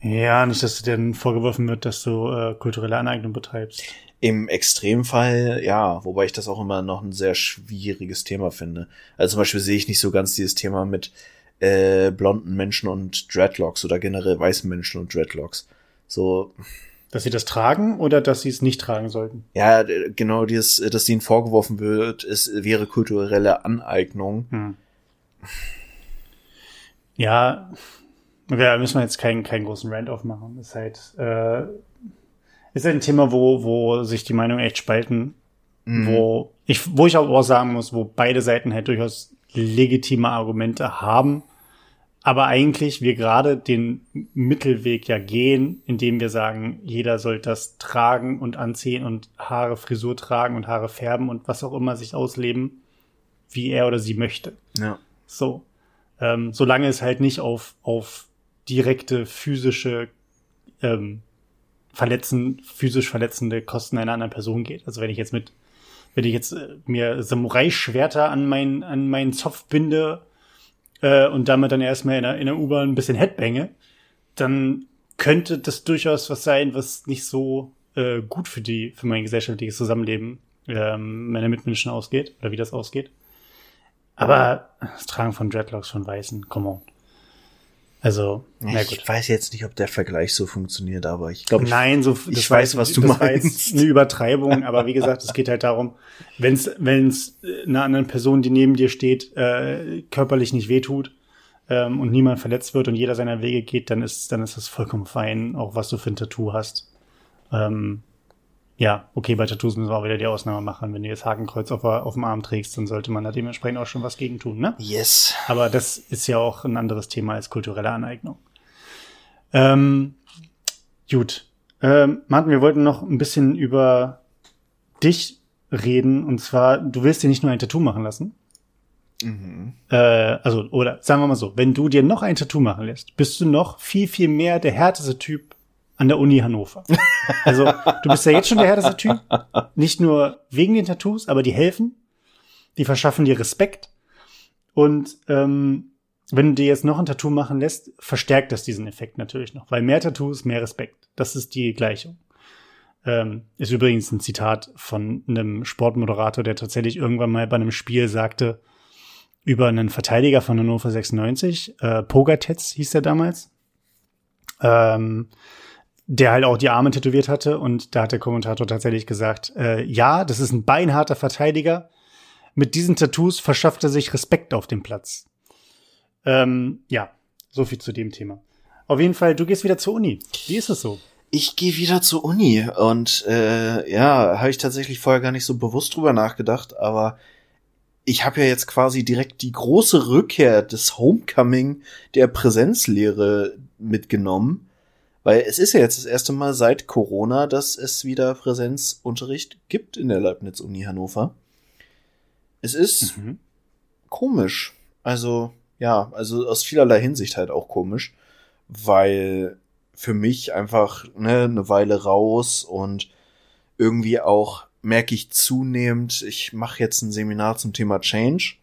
Ja, nicht, dass dir dann vorgeworfen wird, dass du äh, kulturelle Aneignung betreibst. Im Extremfall, ja, wobei ich das auch immer noch ein sehr schwieriges Thema finde. Also zum Beispiel sehe ich nicht so ganz dieses Thema mit äh, blonden Menschen und Dreadlocks oder generell weißen Menschen und Dreadlocks. So. Dass sie das tragen oder dass sie es nicht tragen sollten? Ja, genau, dieses, dass ihnen vorgeworfen wird, es wäre kulturelle Aneignung. Hm. Ja, wir müssen jetzt keinen, keinen großen Rant aufmachen. Ist halt, äh, ist halt ein Thema, wo, wo sich die Meinungen echt spalten. Mhm. Wo ich, wo ich auch sagen muss, wo beide Seiten halt durchaus legitime Argumente haben, aber eigentlich wir gerade den Mittelweg ja gehen, indem wir sagen, jeder soll das tragen und anziehen und Haare, Frisur tragen und Haare färben und was auch immer sich ausleben, wie er oder sie möchte. Ja. So. Ähm, solange es halt nicht auf, auf direkte physische ähm, verletzen, physisch verletzende Kosten einer anderen Person geht. Also wenn ich jetzt mit wenn ich jetzt äh, mir Samurai-Schwerter an meinen an meinen Zopf binde äh, und damit dann erstmal in der, in der U-Bahn ein bisschen Headbange, dann könnte das durchaus was sein, was nicht so äh, gut für die, für mein gesellschaftliches Zusammenleben ähm, meiner Mitmenschen ausgeht oder wie das ausgeht. Aber das Tragen von Dreadlocks von Weißen, come on. Also, na gut. Ich weiß jetzt nicht, ob der Vergleich so funktioniert, aber ich glaube, nein, so ich weiß, was du das meinst. eine Übertreibung, aber wie gesagt, es geht halt darum, wenn es wenn es einer anderen Person, die neben dir steht, äh, körperlich nicht wehtut ähm, und niemand verletzt wird und jeder seiner Wege geht, dann ist dann ist das vollkommen fein, auch was du für ein Tattoo hast. Ähm, ja, okay, bei Tattoos müssen wir auch wieder die Ausnahme machen. Wenn du jetzt Hakenkreuz auf, auf dem Arm trägst, dann sollte man da dementsprechend auch schon was gegen tun, ne? Yes. Aber das ist ja auch ein anderes Thema als kulturelle Aneignung. Ähm, gut. Ähm, Martin, wir wollten noch ein bisschen über dich reden. Und zwar, du willst dir nicht nur ein Tattoo machen lassen. Mhm. Äh, also, oder sagen wir mal so, wenn du dir noch ein Tattoo machen lässt, bist du noch viel, viel mehr der härteste Typ an der Uni Hannover. Also du bist ja jetzt schon der härteste Typ. Nicht nur wegen den Tattoos, aber die helfen. Die verschaffen dir Respekt. Und ähm, wenn du dir jetzt noch ein Tattoo machen lässt, verstärkt das diesen Effekt natürlich noch. Weil mehr Tattoos, mehr Respekt. Das ist die Gleichung. Ähm, ist übrigens ein Zitat von einem Sportmoderator, der tatsächlich irgendwann mal bei einem Spiel sagte, über einen Verteidiger von Hannover 96, äh, Pogatetz hieß der damals. Ähm, der halt auch die Arme tätowiert hatte. Und da hat der Kommentator tatsächlich gesagt, äh, ja, das ist ein beinharter Verteidiger. Mit diesen Tattoos verschafft er sich Respekt auf dem Platz. Ähm, ja, so viel zu dem Thema. Auf jeden Fall, du gehst wieder zur Uni. Wie ist es so? Ich gehe wieder zur Uni und äh, ja, habe ich tatsächlich vorher gar nicht so bewusst drüber nachgedacht, aber ich habe ja jetzt quasi direkt die große Rückkehr des Homecoming der Präsenzlehre mitgenommen weil es ist ja jetzt das erste Mal seit Corona, dass es wieder Präsenzunterricht gibt in der Leibniz-Uni Hannover. Es ist mhm. komisch. Also, ja, also aus vielerlei Hinsicht halt auch komisch, weil für mich einfach ne, eine Weile raus und irgendwie auch merke ich zunehmend, ich mache jetzt ein Seminar zum Thema Change,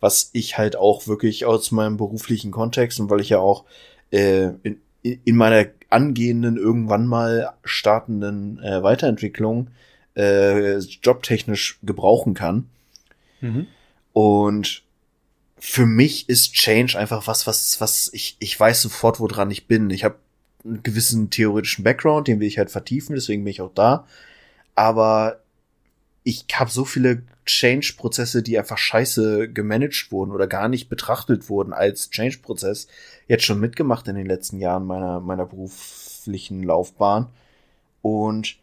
was ich halt auch wirklich aus meinem beruflichen Kontext und weil ich ja auch äh, in, in meiner angehenden, irgendwann mal startenden äh, Weiterentwicklung äh, jobtechnisch gebrauchen kann. Mhm. Und für mich ist Change einfach was, was, was ich, ich weiß sofort, woran ich bin. Ich habe einen gewissen theoretischen Background, den will ich halt vertiefen, deswegen bin ich auch da. Aber ich habe so viele Change-Prozesse, die einfach scheiße gemanagt wurden oder gar nicht betrachtet wurden als Change-Prozess, jetzt schon mitgemacht in den letzten Jahren meiner, meiner beruflichen Laufbahn. Und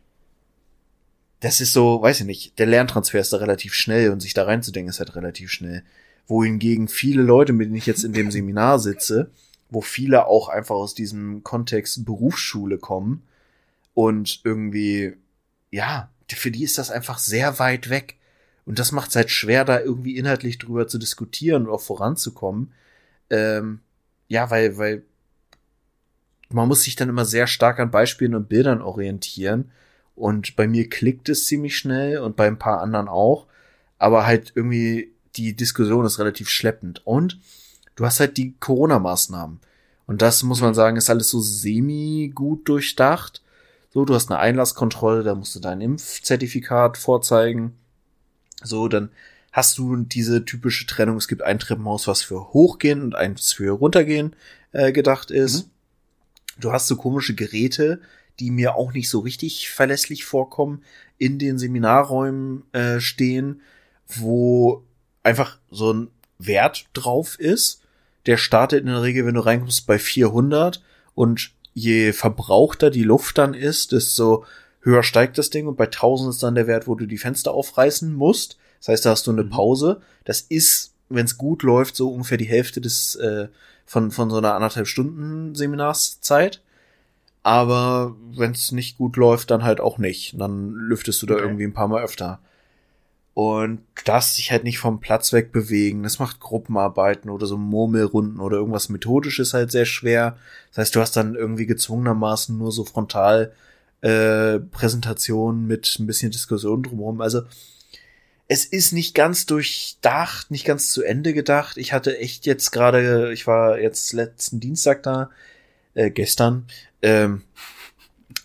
das ist so, weiß ich nicht, der Lerntransfer ist da relativ schnell und sich da reinzudenken ist halt relativ schnell. wohingegen viele Leute, mit denen ich jetzt in dem Seminar sitze, wo viele auch einfach aus diesem Kontext Berufsschule kommen und irgendwie, ja, für die ist das einfach sehr weit weg. Und das macht es halt schwer, da irgendwie inhaltlich drüber zu diskutieren und auch voranzukommen. Ähm, ja, weil, weil man muss sich dann immer sehr stark an Beispielen und Bildern orientieren. Und bei mir klickt es ziemlich schnell und bei ein paar anderen auch. Aber halt irgendwie die Diskussion ist relativ schleppend. Und du hast halt die Corona-Maßnahmen. Und das muss man sagen, ist alles so semi gut durchdacht. So, du hast eine Einlasskontrolle, da musst du dein Impfzertifikat vorzeigen. So, dann hast du diese typische Trennung. Es gibt ein Treppenhaus, was für hochgehen und eins für runtergehen äh, gedacht ist. Mhm. Du hast so komische Geräte, die mir auch nicht so richtig verlässlich vorkommen, in den Seminarräumen äh, stehen, wo einfach so ein Wert drauf ist. Der startet in der Regel, wenn du reinkommst, bei 400 und je verbrauchter die Luft dann ist, desto höher steigt das Ding und bei 1000 ist dann der Wert, wo du die Fenster aufreißen musst. Das heißt, da hast du eine mhm. Pause. Das ist, wenn es gut läuft, so ungefähr die Hälfte des äh, von von so einer anderthalb Stunden Seminarszeit. Aber wenn es nicht gut läuft, dann halt auch nicht. Dann lüftest du da okay. irgendwie ein paar Mal öfter. Und das sich halt nicht vom Platz weg bewegen, das macht Gruppenarbeiten oder so Murmelrunden oder irgendwas methodisches halt sehr schwer. Das heißt, du hast dann irgendwie gezwungenermaßen nur so frontal äh, Präsentationen mit ein bisschen Diskussion drumherum. Also es ist nicht ganz durchdacht, nicht ganz zu Ende gedacht. Ich hatte echt jetzt gerade, ich war jetzt letzten Dienstag da, äh, gestern, ähm,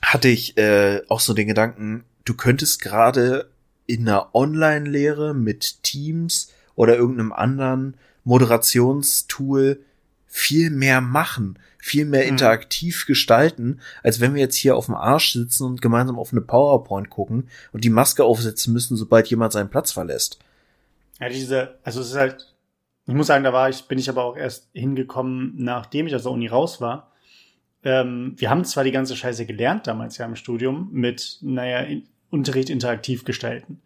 hatte ich äh, auch so den Gedanken, du könntest gerade in einer Online-Lehre mit Teams oder irgendeinem anderen Moderationstool viel mehr machen, viel mehr mhm. interaktiv gestalten, als wenn wir jetzt hier auf dem Arsch sitzen und gemeinsam auf eine PowerPoint gucken und die Maske aufsetzen müssen, sobald jemand seinen Platz verlässt. Ja, diese, also es ist halt, ich muss sagen, da war ich, bin ich aber auch erst hingekommen, nachdem ich aus der Uni raus war. Ähm, wir haben zwar die ganze Scheiße gelernt damals ja im Studium mit, naja, Unterricht interaktiv gestalten.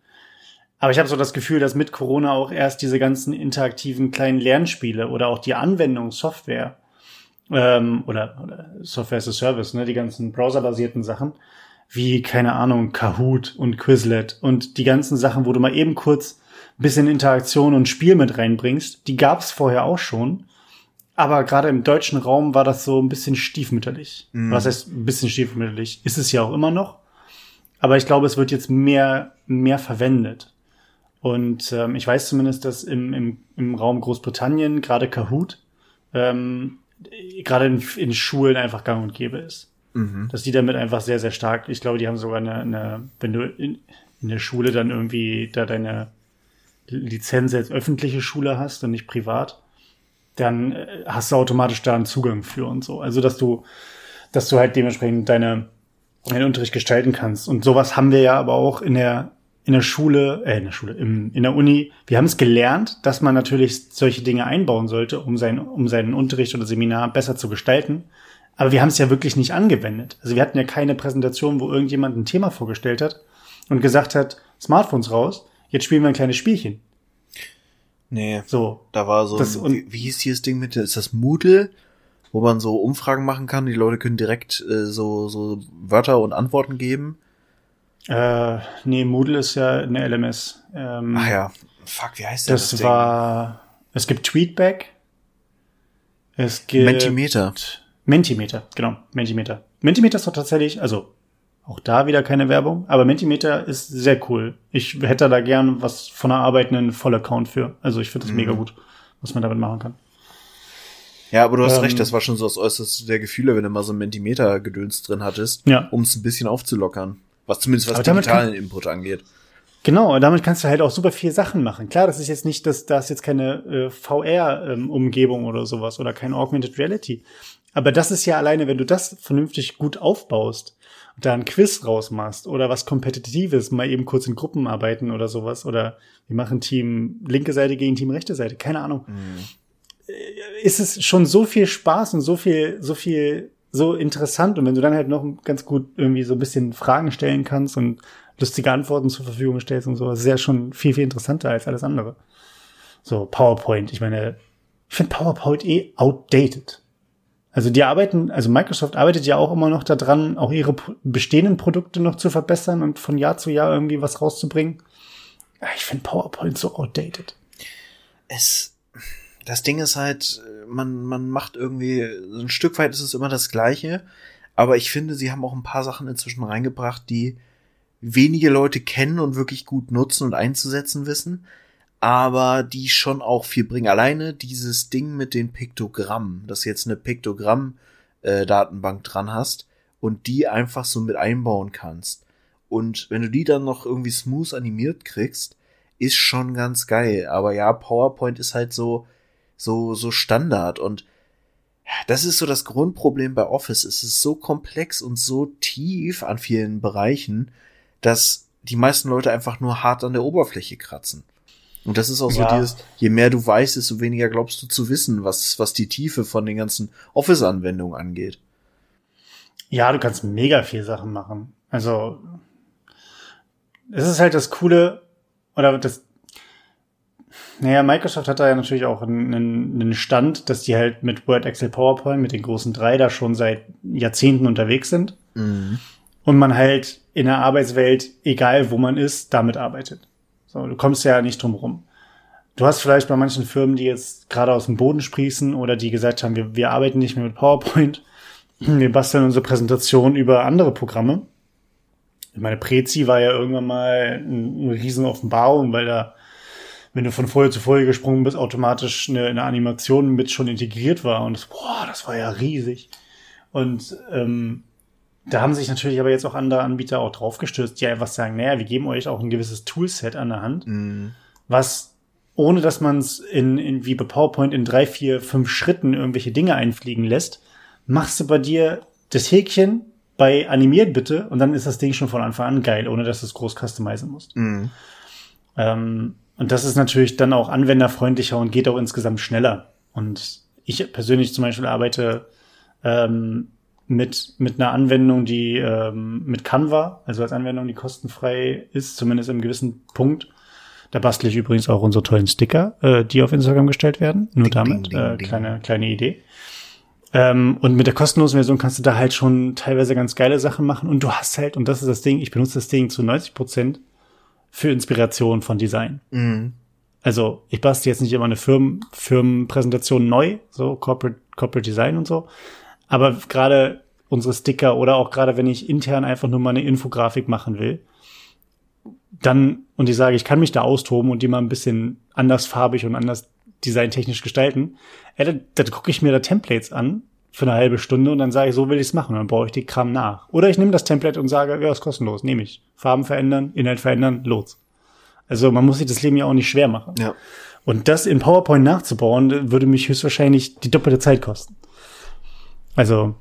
Aber ich habe so das Gefühl, dass mit Corona auch erst diese ganzen interaktiven kleinen Lernspiele oder auch die Anwendung Software ähm, oder, oder Software as a Service, ne, die ganzen browserbasierten Sachen, wie, keine Ahnung, Kahoot und Quizlet und die ganzen Sachen, wo du mal eben kurz ein bisschen Interaktion und Spiel mit reinbringst, die gab es vorher auch schon. Aber gerade im deutschen Raum war das so ein bisschen stiefmütterlich. Mhm. Was heißt ein bisschen stiefmütterlich? Ist es ja auch immer noch. Aber ich glaube, es wird jetzt mehr, mehr verwendet. Und ähm, ich weiß zumindest, dass im, im, im Raum Großbritannien gerade Kahoot ähm, gerade in, in Schulen einfach gang und gäbe ist. Mhm. Dass die damit einfach sehr, sehr stark, ich glaube, die haben sogar eine, eine wenn du in, in der Schule dann irgendwie da deine Lizenz als öffentliche Schule hast und nicht privat, dann äh, hast du automatisch da einen Zugang für und so. Also, dass du, dass du halt dementsprechend deine, deinen Unterricht gestalten kannst. Und sowas haben wir ja aber auch in der, in der Schule, äh, in der Schule, im, in der Uni. Wir haben es gelernt, dass man natürlich solche Dinge einbauen sollte, um, sein, um seinen Unterricht oder Seminar besser zu gestalten. Aber wir haben es ja wirklich nicht angewendet. Also wir hatten ja keine Präsentation, wo irgendjemand ein Thema vorgestellt hat und gesagt hat, Smartphones raus, jetzt spielen wir ein kleines Spielchen. Nee. So. Da war so, das, ein, wie, wie hieß hier das Ding mit, ist das Moodle? Wo man so Umfragen machen kann, die Leute können direkt äh, so, so Wörter und Antworten geben. Äh, nee, Moodle ist ja eine LMS. Ähm, Ach ja, fuck, wie heißt das? Das war, es gibt Tweetback. Es gibt Mentimeter. Mentimeter, genau, Mentimeter. Mentimeter ist doch tatsächlich, also auch da wieder keine Werbung, aber Mentimeter ist sehr cool. Ich hätte da gern was von der Arbeit einen Vollaccount für. Also ich finde das mhm. mega gut, was man damit machen kann. Ja, aber du hast ähm, recht, das war schon so das Äußerste der Gefühle, wenn du mal so ein Mentimeter-Gedöns drin hattest, ja. um es ein bisschen aufzulockern. Was zumindest was digitalen kann, Input angeht. Genau, damit kannst du halt auch super viele Sachen machen. Klar, das ist jetzt nicht, dass da ist jetzt keine äh, VR-Umgebung ähm, oder sowas oder kein Augmented Reality. Aber das ist ja alleine, wenn du das vernünftig gut aufbaust und da ein Quiz rausmachst oder was Kompetitives, mal eben kurz in Gruppen arbeiten oder sowas oder wir machen Team linke Seite gegen Team rechte Seite, keine Ahnung. Mhm. Ist es schon so viel Spaß und so viel, so viel so interessant. Und wenn du dann halt noch ganz gut irgendwie so ein bisschen Fragen stellen kannst und lustige Antworten zur Verfügung stellst und so, ist ja schon viel, viel interessanter als alles andere. So, PowerPoint. Ich meine, ich finde PowerPoint eh outdated. Also die arbeiten, also Microsoft arbeitet ja auch immer noch daran, auch ihre bestehenden Produkte noch zu verbessern und von Jahr zu Jahr irgendwie was rauszubringen. Ich finde PowerPoint so outdated. Es, das Ding ist halt, man, man macht irgendwie, so ein Stück weit ist es immer das Gleiche, aber ich finde, sie haben auch ein paar Sachen inzwischen reingebracht, die wenige Leute kennen und wirklich gut nutzen und einzusetzen wissen aber die schon auch viel bringen. Alleine dieses Ding mit den Piktogrammen, dass du jetzt eine Piktogramm-Datenbank dran hast und die einfach so mit einbauen kannst. Und wenn du die dann noch irgendwie smooth animiert kriegst, ist schon ganz geil. Aber ja, PowerPoint ist halt so, so, so Standard und das ist so das Grundproblem bei Office. Es ist so komplex und so tief an vielen Bereichen, dass die meisten Leute einfach nur hart an der Oberfläche kratzen. Und das ist auch so ja. dieses, je mehr du weißt, desto weniger glaubst du zu wissen, was, was die Tiefe von den ganzen Office-Anwendungen angeht. Ja, du kannst mega viel Sachen machen. Also, es ist halt das Coole, oder das, naja, Microsoft hat da ja natürlich auch einen, einen Stand, dass die halt mit Word, Excel, PowerPoint, mit den großen drei da schon seit Jahrzehnten unterwegs sind. Mhm. Und man halt in der Arbeitswelt, egal wo man ist, damit arbeitet. So, du kommst ja nicht drum rum. Du hast vielleicht bei manchen Firmen, die jetzt gerade aus dem Boden sprießen oder die gesagt haben, wir, wir arbeiten nicht mehr mit PowerPoint, wir basteln unsere Präsentation über andere Programme. Ich meine, Prezi war ja irgendwann mal ein, ein riesen Offenbarung, weil da, wenn du von Folie zu Folie gesprungen bist, automatisch eine, eine Animation mit schon integriert war. Und das, boah, das war ja riesig. Und ähm, da haben sich natürlich aber jetzt auch andere Anbieter auch draufgestürzt, die einfach sagen, naja, wir geben euch auch ein gewisses Toolset an der Hand, mm. was ohne dass man es in, in wie bei PowerPoint in drei, vier, fünf Schritten irgendwelche Dinge einfliegen lässt, machst du bei dir das Häkchen bei animiert bitte und dann ist das Ding schon von Anfang an geil, ohne dass du es groß customizen musst. Mm. Ähm, und das ist natürlich dann auch anwenderfreundlicher und geht auch insgesamt schneller. Und ich persönlich zum Beispiel arbeite ähm, mit, mit einer Anwendung, die ähm, mit Canva, also als Anwendung, die kostenfrei ist, zumindest im gewissen Punkt. Da bastle ich übrigens auch unsere tollen Sticker, äh, die auf Instagram gestellt werden. Nur ding, damit. Ding, äh, ding, kleine, kleine Idee. Ähm, und mit der kostenlosen Version kannst du da halt schon teilweise ganz geile Sachen machen. Und du hast halt, und das ist das Ding, ich benutze das Ding zu 90 Prozent für Inspiration von Design. Mhm. Also ich bastle jetzt nicht immer eine Firmen, Firmenpräsentation neu, so Corporate, Corporate Design und so, aber gerade unsere Sticker oder auch gerade wenn ich intern einfach nur mal eine Infografik machen will, dann, und ich sage, ich kann mich da austoben und die mal ein bisschen anders farbig und anders designtechnisch gestalten, ja, dann, dann gucke ich mir da Templates an für eine halbe Stunde und dann sage ich, so will ich es machen, und dann baue ich die Kram nach. Oder ich nehme das Template und sage, ja, ist kostenlos, nehme ich. Farben verändern, Inhalt verändern, los. Also man muss sich das Leben ja auch nicht schwer machen. Ja. Und das in PowerPoint nachzubauen, würde mich höchstwahrscheinlich die doppelte Zeit kosten. Also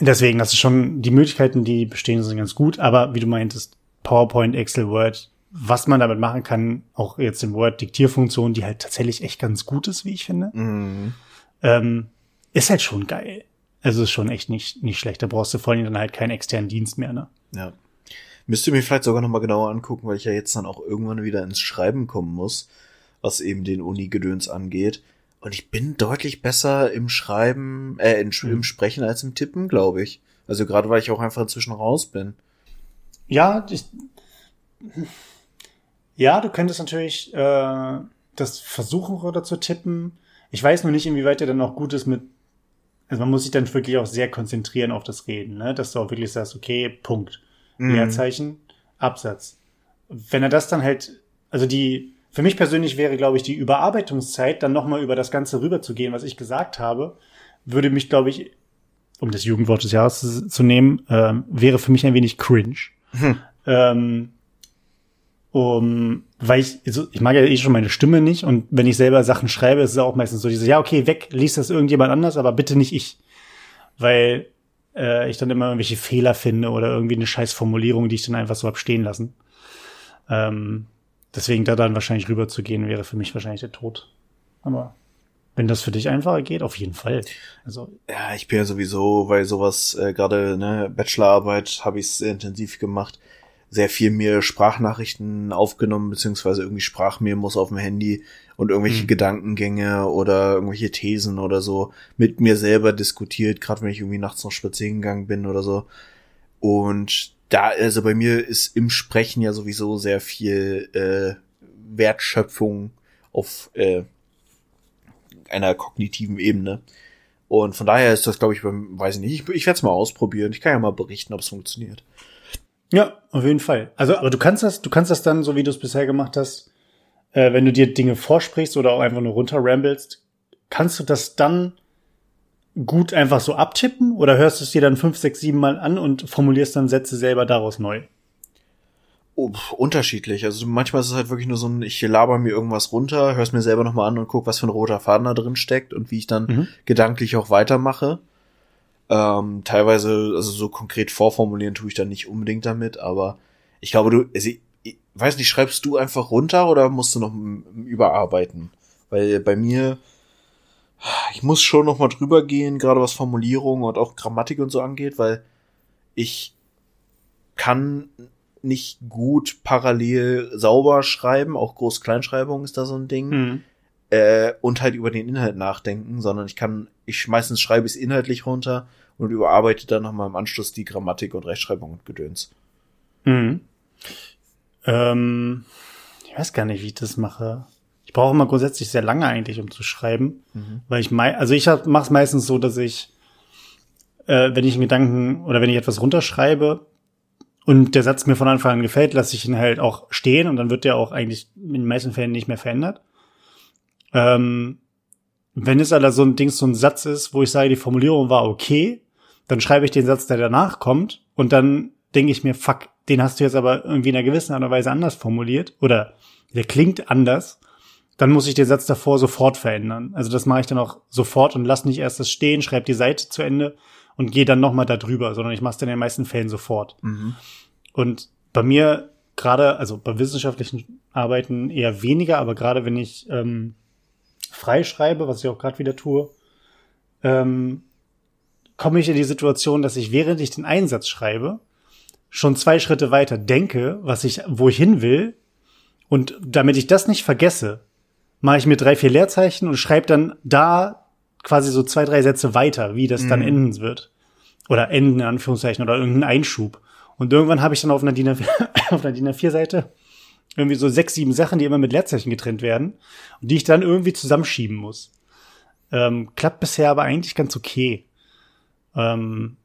deswegen, das ist schon, die Möglichkeiten, die bestehen, sind ganz gut, aber wie du meintest, PowerPoint, Excel, Word, was man damit machen kann, auch jetzt in Word-Diktierfunktion, die halt tatsächlich echt ganz gut ist, wie ich finde, mhm. ähm, ist halt schon geil. Also ist schon echt nicht, nicht schlecht. Da brauchst du vor allem dann halt keinen externen Dienst mehr, ne? Ja. Müsste mir vielleicht sogar nochmal genauer angucken, weil ich ja jetzt dann auch irgendwann wieder ins Schreiben kommen muss, was eben den Uni-Gedöns angeht. Und ich bin deutlich besser im Schreiben, äh, im, im Sprechen als im Tippen, glaube ich. Also gerade weil ich auch einfach inzwischen raus bin. Ja, ich, ja, du könntest natürlich äh, das versuchen oder zu tippen. Ich weiß nur nicht, inwieweit der dann auch gut ist mit. Also man muss sich dann wirklich auch sehr konzentrieren auf das Reden, ne? Dass du auch wirklich sagst, okay, Punkt. Mhm. Leerzeichen, Absatz. Wenn er das dann halt, also die für mich persönlich wäre, glaube ich, die Überarbeitungszeit, dann nochmal über das Ganze rüberzugehen, was ich gesagt habe, würde mich, glaube ich, um das Jugendwort des Jahres zu, zu nehmen, äh, wäre für mich ein wenig cringe. Hm. Ähm, um, weil ich, also ich mag ja eh schon meine Stimme nicht und wenn ich selber Sachen schreibe, ist es auch meistens so diese, ja, okay, weg, liest das irgendjemand anders, aber bitte nicht ich. Weil äh, ich dann immer irgendwelche Fehler finde oder irgendwie eine scheiß Formulierung, die ich dann einfach so hab stehen lassen. Ähm, Deswegen da dann wahrscheinlich rüber zu gehen, wäre für mich wahrscheinlich der Tod. Aber wenn das für dich einfacher geht, auf jeden Fall. Also ja, ich bin ja sowieso, weil sowas äh, gerade ne Bachelorarbeit habe ich intensiv gemacht. Sehr viel mir Sprachnachrichten aufgenommen, beziehungsweise irgendwie Sprachmemos auf dem Handy und irgendwelche mhm. Gedankengänge oder irgendwelche Thesen oder so mit mir selber diskutiert, gerade wenn ich irgendwie nachts noch spazieren gegangen bin oder so. Und da, also bei mir ist im Sprechen ja sowieso sehr viel äh, Wertschöpfung auf äh, einer kognitiven Ebene. Und von daher ist das, glaube ich, beim, weiß ich nicht, ich, ich werde es mal ausprobieren. Ich kann ja mal berichten, ob es funktioniert. Ja, auf jeden Fall. Also, aber du kannst das, du kannst das dann, so wie du es bisher gemacht hast, äh, wenn du dir Dinge vorsprichst oder auch einfach nur runterrambelst, kannst du das dann gut einfach so abtippen oder hörst du es dir dann fünf, sechs, sieben Mal an und formulierst dann Sätze selber daraus neu? Oh, unterschiedlich. Also manchmal ist es halt wirklich nur so ein, ich laber mir irgendwas runter, hör's mir selber nochmal an und guck, was für ein roter Faden da drin steckt und wie ich dann mhm. gedanklich auch weitermache. Ähm, teilweise, also so konkret vorformulieren tue ich dann nicht unbedingt damit, aber ich glaube, du, also ich, ich weiß nicht, schreibst du einfach runter oder musst du noch überarbeiten? Weil bei mir, ich muss schon noch mal drüber gehen, gerade was Formulierung und auch Grammatik und so angeht, weil ich kann nicht gut parallel sauber schreiben, auch Groß-Kleinschreibung ist da so ein Ding. Mhm. Äh, und halt über den Inhalt nachdenken, sondern ich kann, ich meistens schreibe es inhaltlich runter und überarbeite dann nochmal im Anschluss die Grammatik und Rechtschreibung und Gedöns. Mhm. Ähm, ich weiß gar nicht, wie ich das mache. Ich brauche immer grundsätzlich sehr lange eigentlich, um zu schreiben, mhm. weil ich mei also ich mache es meistens so, dass ich, äh, wenn ich einen Gedanken oder wenn ich etwas runterschreibe, und der Satz mir von Anfang an gefällt, lasse ich ihn halt auch stehen und dann wird der auch eigentlich in den meisten Fällen nicht mehr verändert. Ähm, wenn es aber so ein Ding, so ein Satz ist, wo ich sage, die Formulierung war okay, dann schreibe ich den Satz, der danach kommt und dann denke ich mir, fuck, den hast du jetzt aber irgendwie in einer gewissen Art und Weise anders formuliert oder der klingt anders, dann muss ich den Satz davor sofort verändern. Also das mache ich dann auch sofort und lass nicht erst das stehen, schreib die Seite zu Ende und gehe dann nochmal da drüber, sondern ich mache es dann in den meisten Fällen sofort. Mhm. Und bei mir gerade, also bei wissenschaftlichen Arbeiten eher weniger, aber gerade wenn ich ähm, frei schreibe, was ich auch gerade wieder tue, ähm, komme ich in die Situation, dass ich während ich den Einsatz schreibe, schon zwei Schritte weiter denke, was ich, wo ich hin will. Und damit ich das nicht vergesse, mache ich mir drei, vier Leerzeichen und schreibe dann da quasi so zwei, drei Sätze weiter, wie das mhm. dann enden wird. Oder enden, in Anführungszeichen, oder irgendeinen Einschub. Und irgendwann habe ich dann auf einer DIN A4-Seite irgendwie so sechs, sieben Sachen, die immer mit Leerzeichen getrennt werden und die ich dann irgendwie zusammenschieben muss. Ähm, klappt bisher aber eigentlich ganz okay. Ähm,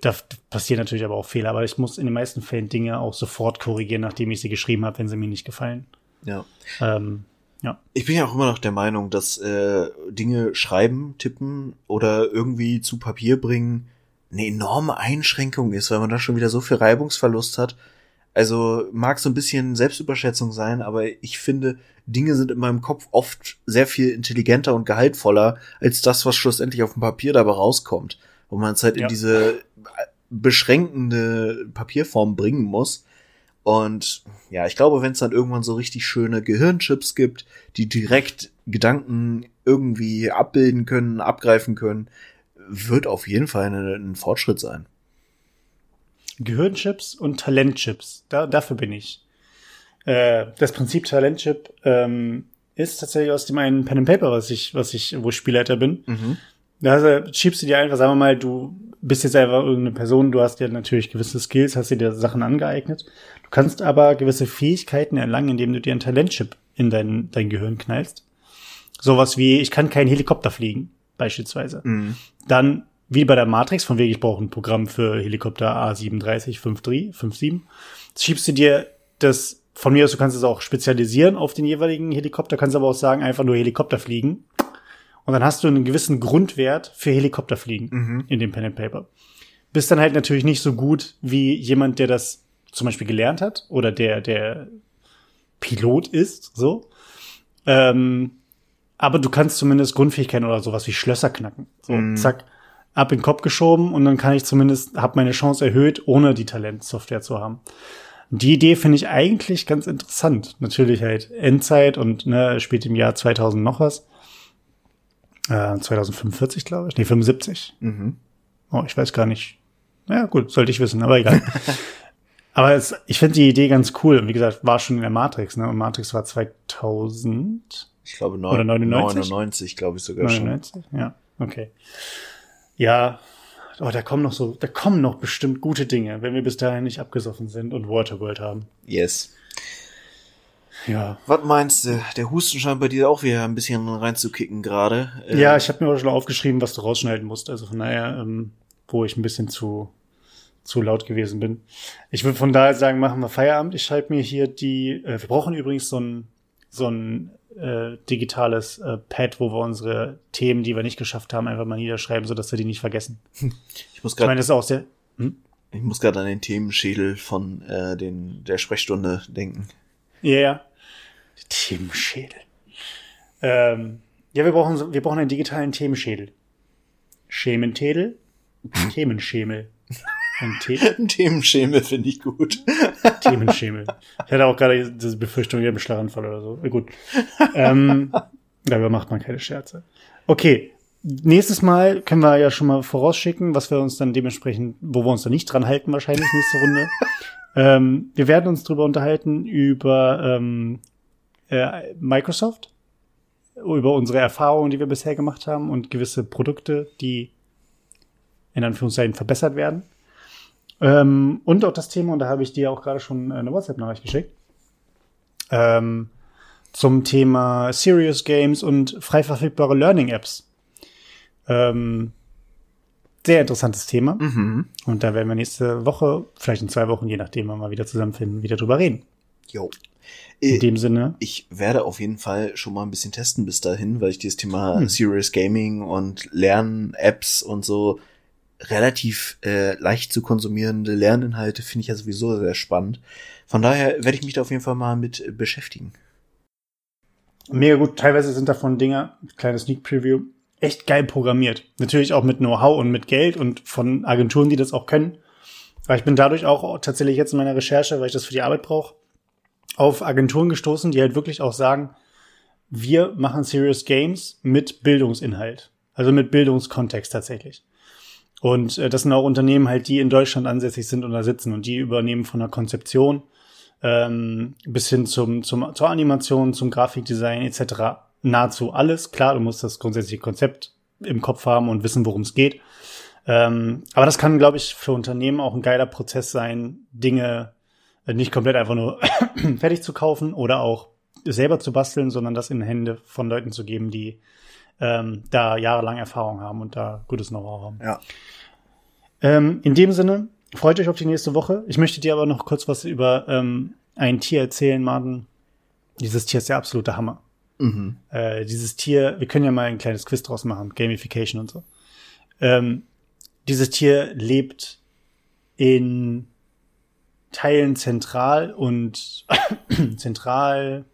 da passieren natürlich aber auch Fehler, aber ich muss in den meisten Fällen Dinge auch sofort korrigieren, nachdem ich sie geschrieben habe, wenn sie mir nicht gefallen. Ja. Ähm, ja. Ich bin ja auch immer noch der Meinung, dass äh, Dinge schreiben, tippen oder irgendwie zu Papier bringen eine enorme Einschränkung ist, weil man da schon wieder so viel Reibungsverlust hat. Also mag so ein bisschen Selbstüberschätzung sein, aber ich finde, Dinge sind in meinem Kopf oft sehr viel intelligenter und gehaltvoller als das, was schlussendlich auf dem Papier dabei rauskommt. Wo man es halt ja. in diese beschränkende Papierform bringen muss. Und ja, ich glaube, wenn es dann irgendwann so richtig schöne Gehirnchips gibt, die direkt Gedanken irgendwie abbilden können, abgreifen können, wird auf jeden Fall eine, ein Fortschritt sein. Gehirnchips und Talentchips, da, dafür bin ich. Äh, das Prinzip Talentchip ähm, ist tatsächlich aus dem einen Pen and Paper, was ich, was ich, wo ich Spielleiter bin. Mhm. Da schiebst du dir einfach, sagen wir mal, du bist jetzt einfach irgendeine Person, du hast ja natürlich gewisse Skills, hast dir Sachen angeeignet. Du kannst aber gewisse Fähigkeiten erlangen, indem du dir ein Talentchip in dein, dein Gehirn knallst. Sowas wie, ich kann keinen Helikopter fliegen, beispielsweise. Mhm. Dann, wie bei der Matrix, von wegen ich brauche ein Programm für Helikopter A37, 53, 57, schiebst du dir das, von mir aus, du kannst es auch spezialisieren auf den jeweiligen Helikopter, kannst aber auch sagen, einfach nur Helikopter fliegen und dann hast du einen gewissen Grundwert für Helikopterfliegen mhm. in dem Pen and Paper. Bist dann halt natürlich nicht so gut wie jemand, der das zum Beispiel gelernt hat oder der, der Pilot ist, so. Ähm, aber du kannst zumindest Grundfähigkeiten oder sowas wie Schlösser knacken. So, mhm. zack, ab in den Kopf geschoben und dann kann ich zumindest, hab meine Chance erhöht, ohne die Talentsoftware zu haben. Die Idee finde ich eigentlich ganz interessant. Natürlich halt Endzeit und ne, spielt im Jahr 2000 noch was. 2045, äh, glaube ich. Nee, 75. Mhm. Oh, ich weiß gar nicht. Ja, gut, sollte ich wissen, aber egal. Aber es, ich finde die Idee ganz cool. Und wie gesagt, war schon in der Matrix, ne? Und Matrix war 2000. Ich glaube Oder 99? 99, glaube ich sogar 99? Ja, okay. Ja, oh, da kommen noch so, da kommen noch bestimmt gute Dinge, wenn wir bis dahin nicht abgesoffen sind und Waterworld haben. Yes. Ja. Was meinst du? Der Husten scheint bei dir auch wieder ein bisschen reinzukicken gerade. Ja, ich habe mir auch schon aufgeschrieben, was du rausschneiden musst. Also von daher, ähm, wo ich ein bisschen zu zu laut gewesen bin. Ich würde von daher sagen, machen wir Feierabend. Ich schreibe mir hier die. Äh, wir brauchen übrigens so ein so ein äh, digitales äh, Pad, wo wir unsere Themen, die wir nicht geschafft haben, einfach mal niederschreiben, sodass wir die nicht vergessen. ich muss Ich meine, gerade das ist auch sehr. Hm? ich muss gerade an den Themenschädel von äh, den der Sprechstunde denken. Ja, ja. Themenschädel. Ähm, ja, wir brauchen wir brauchen einen digitalen Themenschädel. Schementedel, Themenschemel. Ein The Ein Themenschemel finde ich gut. Themenschemel. Ich hatte auch gerade diese Befürchtung, ich habe einen Schlaganfall oder so. Gut. Ähm, darüber macht man keine Scherze. Okay. Nächstes Mal können wir ja schon mal vorausschicken, was wir uns dann dementsprechend, wo wir uns dann nicht dran halten, wahrscheinlich nächste Runde. ähm, wir werden uns drüber unterhalten über ähm, äh, Microsoft, über unsere Erfahrungen, die wir bisher gemacht haben und gewisse Produkte, die in Anführungszeichen verbessert werden. Ähm, und auch das Thema, und da habe ich dir auch gerade schon eine WhatsApp-Nachricht geschickt, ähm, zum Thema Serious Games und frei verfügbare Learning-Apps. Ähm, sehr interessantes Thema. Mhm. Und da werden wir nächste Woche, vielleicht in zwei Wochen, je nachdem, wenn wir mal wieder zusammenfinden, wieder drüber reden. Jo. In Äh, dem Sinne, ich werde auf jeden Fall schon mal ein bisschen testen bis dahin, weil ich dieses Thema Hm. Serious Gaming und Lern-Apps und so relativ äh, leicht zu konsumierende Lerninhalte finde ich ja sowieso sehr spannend. Von daher werde ich mich da auf jeden Fall mal mit äh, beschäftigen. mega gut. Teilweise sind davon Dinger, kleines Sneak Preview, echt geil programmiert. Natürlich auch mit Know-how und mit Geld und von Agenturen, die das auch können. Aber ich bin dadurch auch tatsächlich jetzt in meiner Recherche, weil ich das für die Arbeit brauche, auf Agenturen gestoßen, die halt wirklich auch sagen, wir machen Serious Games mit Bildungsinhalt. Also mit Bildungskontext tatsächlich. Und äh, das sind auch Unternehmen halt, die in Deutschland ansässig sind und da sitzen und die übernehmen von der Konzeption ähm, bis hin zum, zum, zur Animation, zum Grafikdesign etc. nahezu alles. Klar, du musst das grundsätzliche Konzept im Kopf haben und wissen, worum es geht. Ähm, aber das kann, glaube ich, für Unternehmen auch ein geiler Prozess sein, Dinge äh, nicht komplett einfach nur fertig zu kaufen oder auch selber zu basteln, sondern das in Hände von Leuten zu geben, die ähm, da jahrelang Erfahrung haben und da gutes Know-how haben. Ja. Ähm, in dem Sinne, freut euch auf die nächste Woche. Ich möchte dir aber noch kurz was über ähm, ein Tier erzählen, Martin. Dieses Tier ist der absolute Hammer. Mhm. Äh, dieses Tier, wir können ja mal ein kleines Quiz draus machen, Gamification und so. Ähm, dieses Tier lebt in Teilen Zentral und Zentral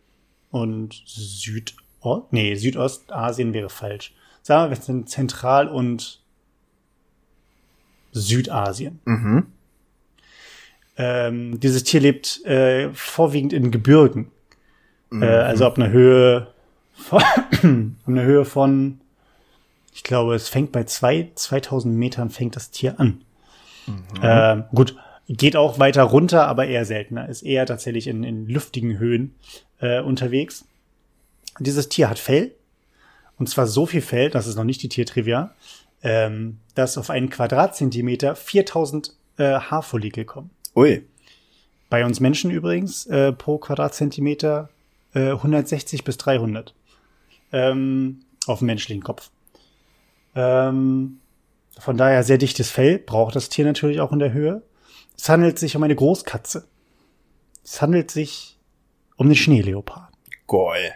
und Südost, nee, Südostasien wäre falsch. Sagen wir, wir sind Zentral- und Südasien. Mhm. Ähm, dieses Tier lebt äh, vorwiegend in Gebirgen. Mhm. Äh, also ab einer Höhe von, ab einer Höhe von, ich glaube, es fängt bei zwei, 2000 Metern fängt das Tier an. Ähm, gut, geht auch weiter runter, aber eher seltener. Ist eher tatsächlich in, in lüftigen Höhen äh, unterwegs. Dieses Tier hat Fell. Und zwar so viel Fell, das ist noch nicht die Tiertrivia, ähm, dass auf einen Quadratzentimeter 4000 äh, Haarfollikel kommen. Ui. Bei uns Menschen übrigens äh, pro Quadratzentimeter äh, 160 bis 300 ähm, auf dem menschlichen Kopf. Ähm, von daher sehr dichtes Fell braucht das Tier natürlich auch in der Höhe. Es handelt sich um eine Großkatze. Es handelt sich um den Schneeleopard. Geil.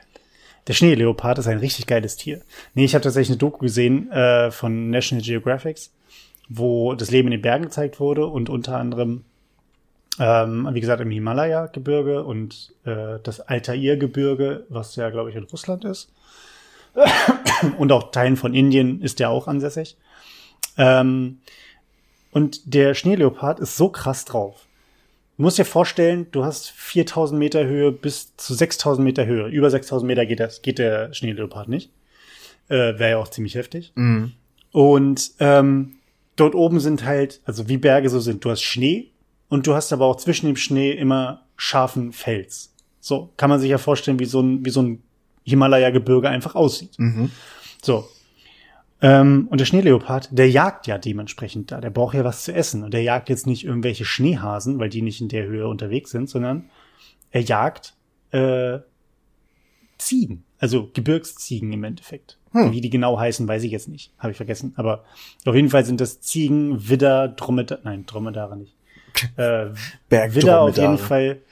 Der Schneeleopard ist ein richtig geiles Tier. Nee, ich habe tatsächlich eine Doku gesehen äh, von National Geographic, wo das Leben in den Bergen gezeigt wurde und unter anderem, ähm, wie gesagt, im Himalaya-Gebirge und äh, das Altair-Gebirge, was ja, glaube ich, in Russland ist. und auch Teilen von Indien ist der auch ansässig. Ähm, und der Schneeleopard ist so krass drauf. Du musst dir vorstellen, du hast 4000 Meter Höhe bis zu 6000 Meter Höhe. Über 6000 Meter geht, das, geht der Schneeleopard nicht. Äh, Wäre ja auch ziemlich heftig. Und ähm, dort oben sind halt, also wie Berge so sind, du hast Schnee und du hast aber auch zwischen dem Schnee immer scharfen Fels. So kann man sich ja vorstellen, wie so ein, wie so ein Himalaya-Gebirge einfach aussieht. Mhm. So. Ähm, und der Schneeleopard, der jagt ja dementsprechend da. Der braucht ja was zu essen. Und der jagt jetzt nicht irgendwelche Schneehasen, weil die nicht in der Höhe unterwegs sind, sondern er jagt äh, Ziegen. Also Gebirgsziegen im Endeffekt. Hm. Wie die genau heißen, weiß ich jetzt nicht. Habe ich vergessen. Aber auf jeden Fall sind das Ziegen, Widder, Dromedar, nein, Dromedare nicht. Äh, Widder auf jeden Fall.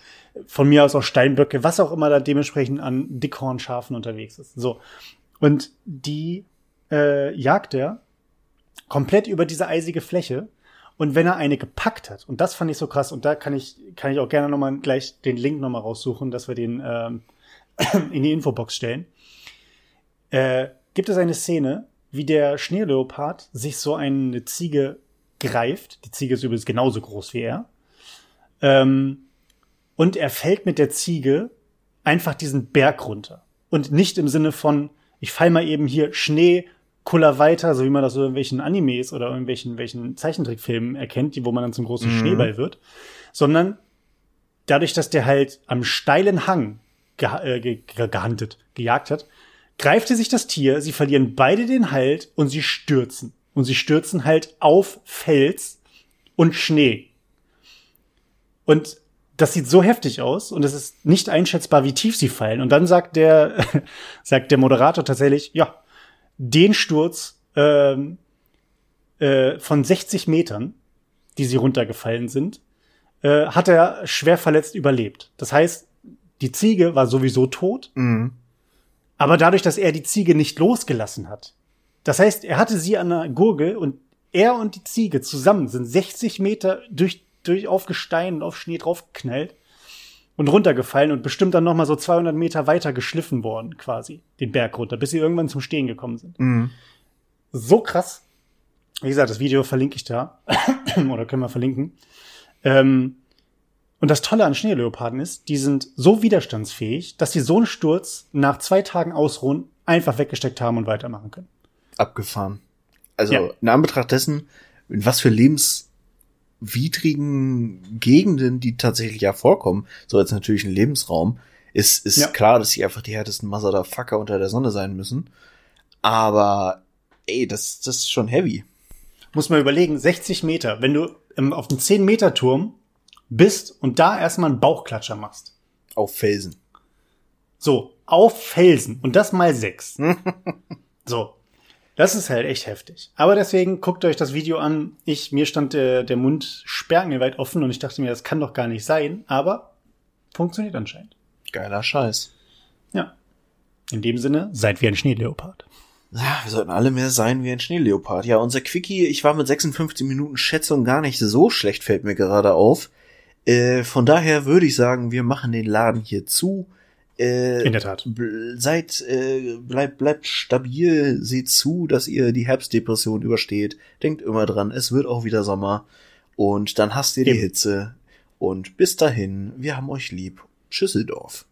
Von mir aus auch Steinböcke, was auch immer da dementsprechend an Dickhornschafen unterwegs ist. So. Und die äh, jagt er komplett über diese eisige Fläche. Und wenn er eine gepackt hat, und das fand ich so krass, und da kann ich, kann ich auch gerne nochmal gleich den Link nochmal raussuchen, dass wir den ähm, in die Infobox stellen, äh, gibt es eine Szene, wie der Schneeleopard sich so eine Ziege greift. Die Ziege ist übrigens genauso groß wie er. Ähm, und er fällt mit der Ziege einfach diesen Berg runter. Und nicht im Sinne von, ich fall mal eben hier Schnee, Kuller weiter, so wie man das so in irgendwelchen Animes oder irgendwelchen welchen Zeichentrickfilmen erkennt, die, wo man dann zum großen Mhm. Schneeball wird, sondern dadurch, dass der halt am steilen Hang geha äh, ge ge gehandelt, gejagt hat, greift er sich das Tier, sie verlieren beide den Halt und sie stürzen. Und sie stürzen halt auf Fels und Schnee. Und das sieht so heftig aus und es ist nicht einschätzbar, wie tief sie fallen. Und dann sagt der, sagt der Moderator tatsächlich, ja, den Sturz ähm, äh, von 60 Metern, die sie runtergefallen sind, äh, hat er schwer verletzt überlebt. Das heißt, die Ziege war sowieso tot, Mhm. aber dadurch, dass er die Ziege nicht losgelassen hat. Das heißt, er hatte sie an der Gurgel und er und die Ziege zusammen sind 60 Meter durch, durch auf Gestein und auf Schnee draufgeknallt und runtergefallen und bestimmt dann noch mal so 200 Meter weiter geschliffen worden, quasi, den Berg runter, bis sie irgendwann zum Stehen gekommen sind. Mhm. So krass. Wie gesagt, das Video verlinke ich da. Oder können wir verlinken. Ähm, und das Tolle an Schneeleoparden ist, die sind so widerstandsfähig, dass sie so einen Sturz nach zwei Tagen Ausruhen einfach weggesteckt haben und weitermachen können. Abgefahren. Also Ja. in Anbetracht dessen, in was für lebenswidrigen Gegenden die tatsächlich ja vorkommen, so als natürlich ein Lebensraum, ist, ist Ja. klar, dass sie einfach die härtesten Masada-Fucker unter der Sonne sein müssen. Aber ey, das, das ist schon heavy. Muss man überlegen, 60 Meter, wenn du ähm, auf dem 10-Meter-Turm bist und da erstmal einen Bauchklatscher machst. Auf Felsen. So, auf Felsen. Und das mal sechs. so. Das ist halt echt heftig. Aber deswegen guckt euch das Video an. Ich, mir stand der, der Mund sperrangelweit offen und ich dachte mir, das kann doch gar nicht sein. Aber funktioniert anscheinend. Geiler Scheiß. Ja. In dem Sinne, seid wie ein Schneeleopard. Ja, wir sollten alle mehr sein wie ein Schneeleopard. Ja, unser Quickie, ich war mit 56 Minuten Schätzung gar nicht so schlecht, fällt mir gerade auf. Äh, von daher würde ich sagen, wir machen den Laden hier zu. Äh, In der Tat. Seid, äh, bleibt, bleibt stabil, seht zu, dass ihr die Herbstdepression übersteht. Denkt immer dran, es wird auch wieder Sommer. Und dann hasst ihr die Eben. Hitze. Und bis dahin, wir haben euch lieb. Schüsseldorf.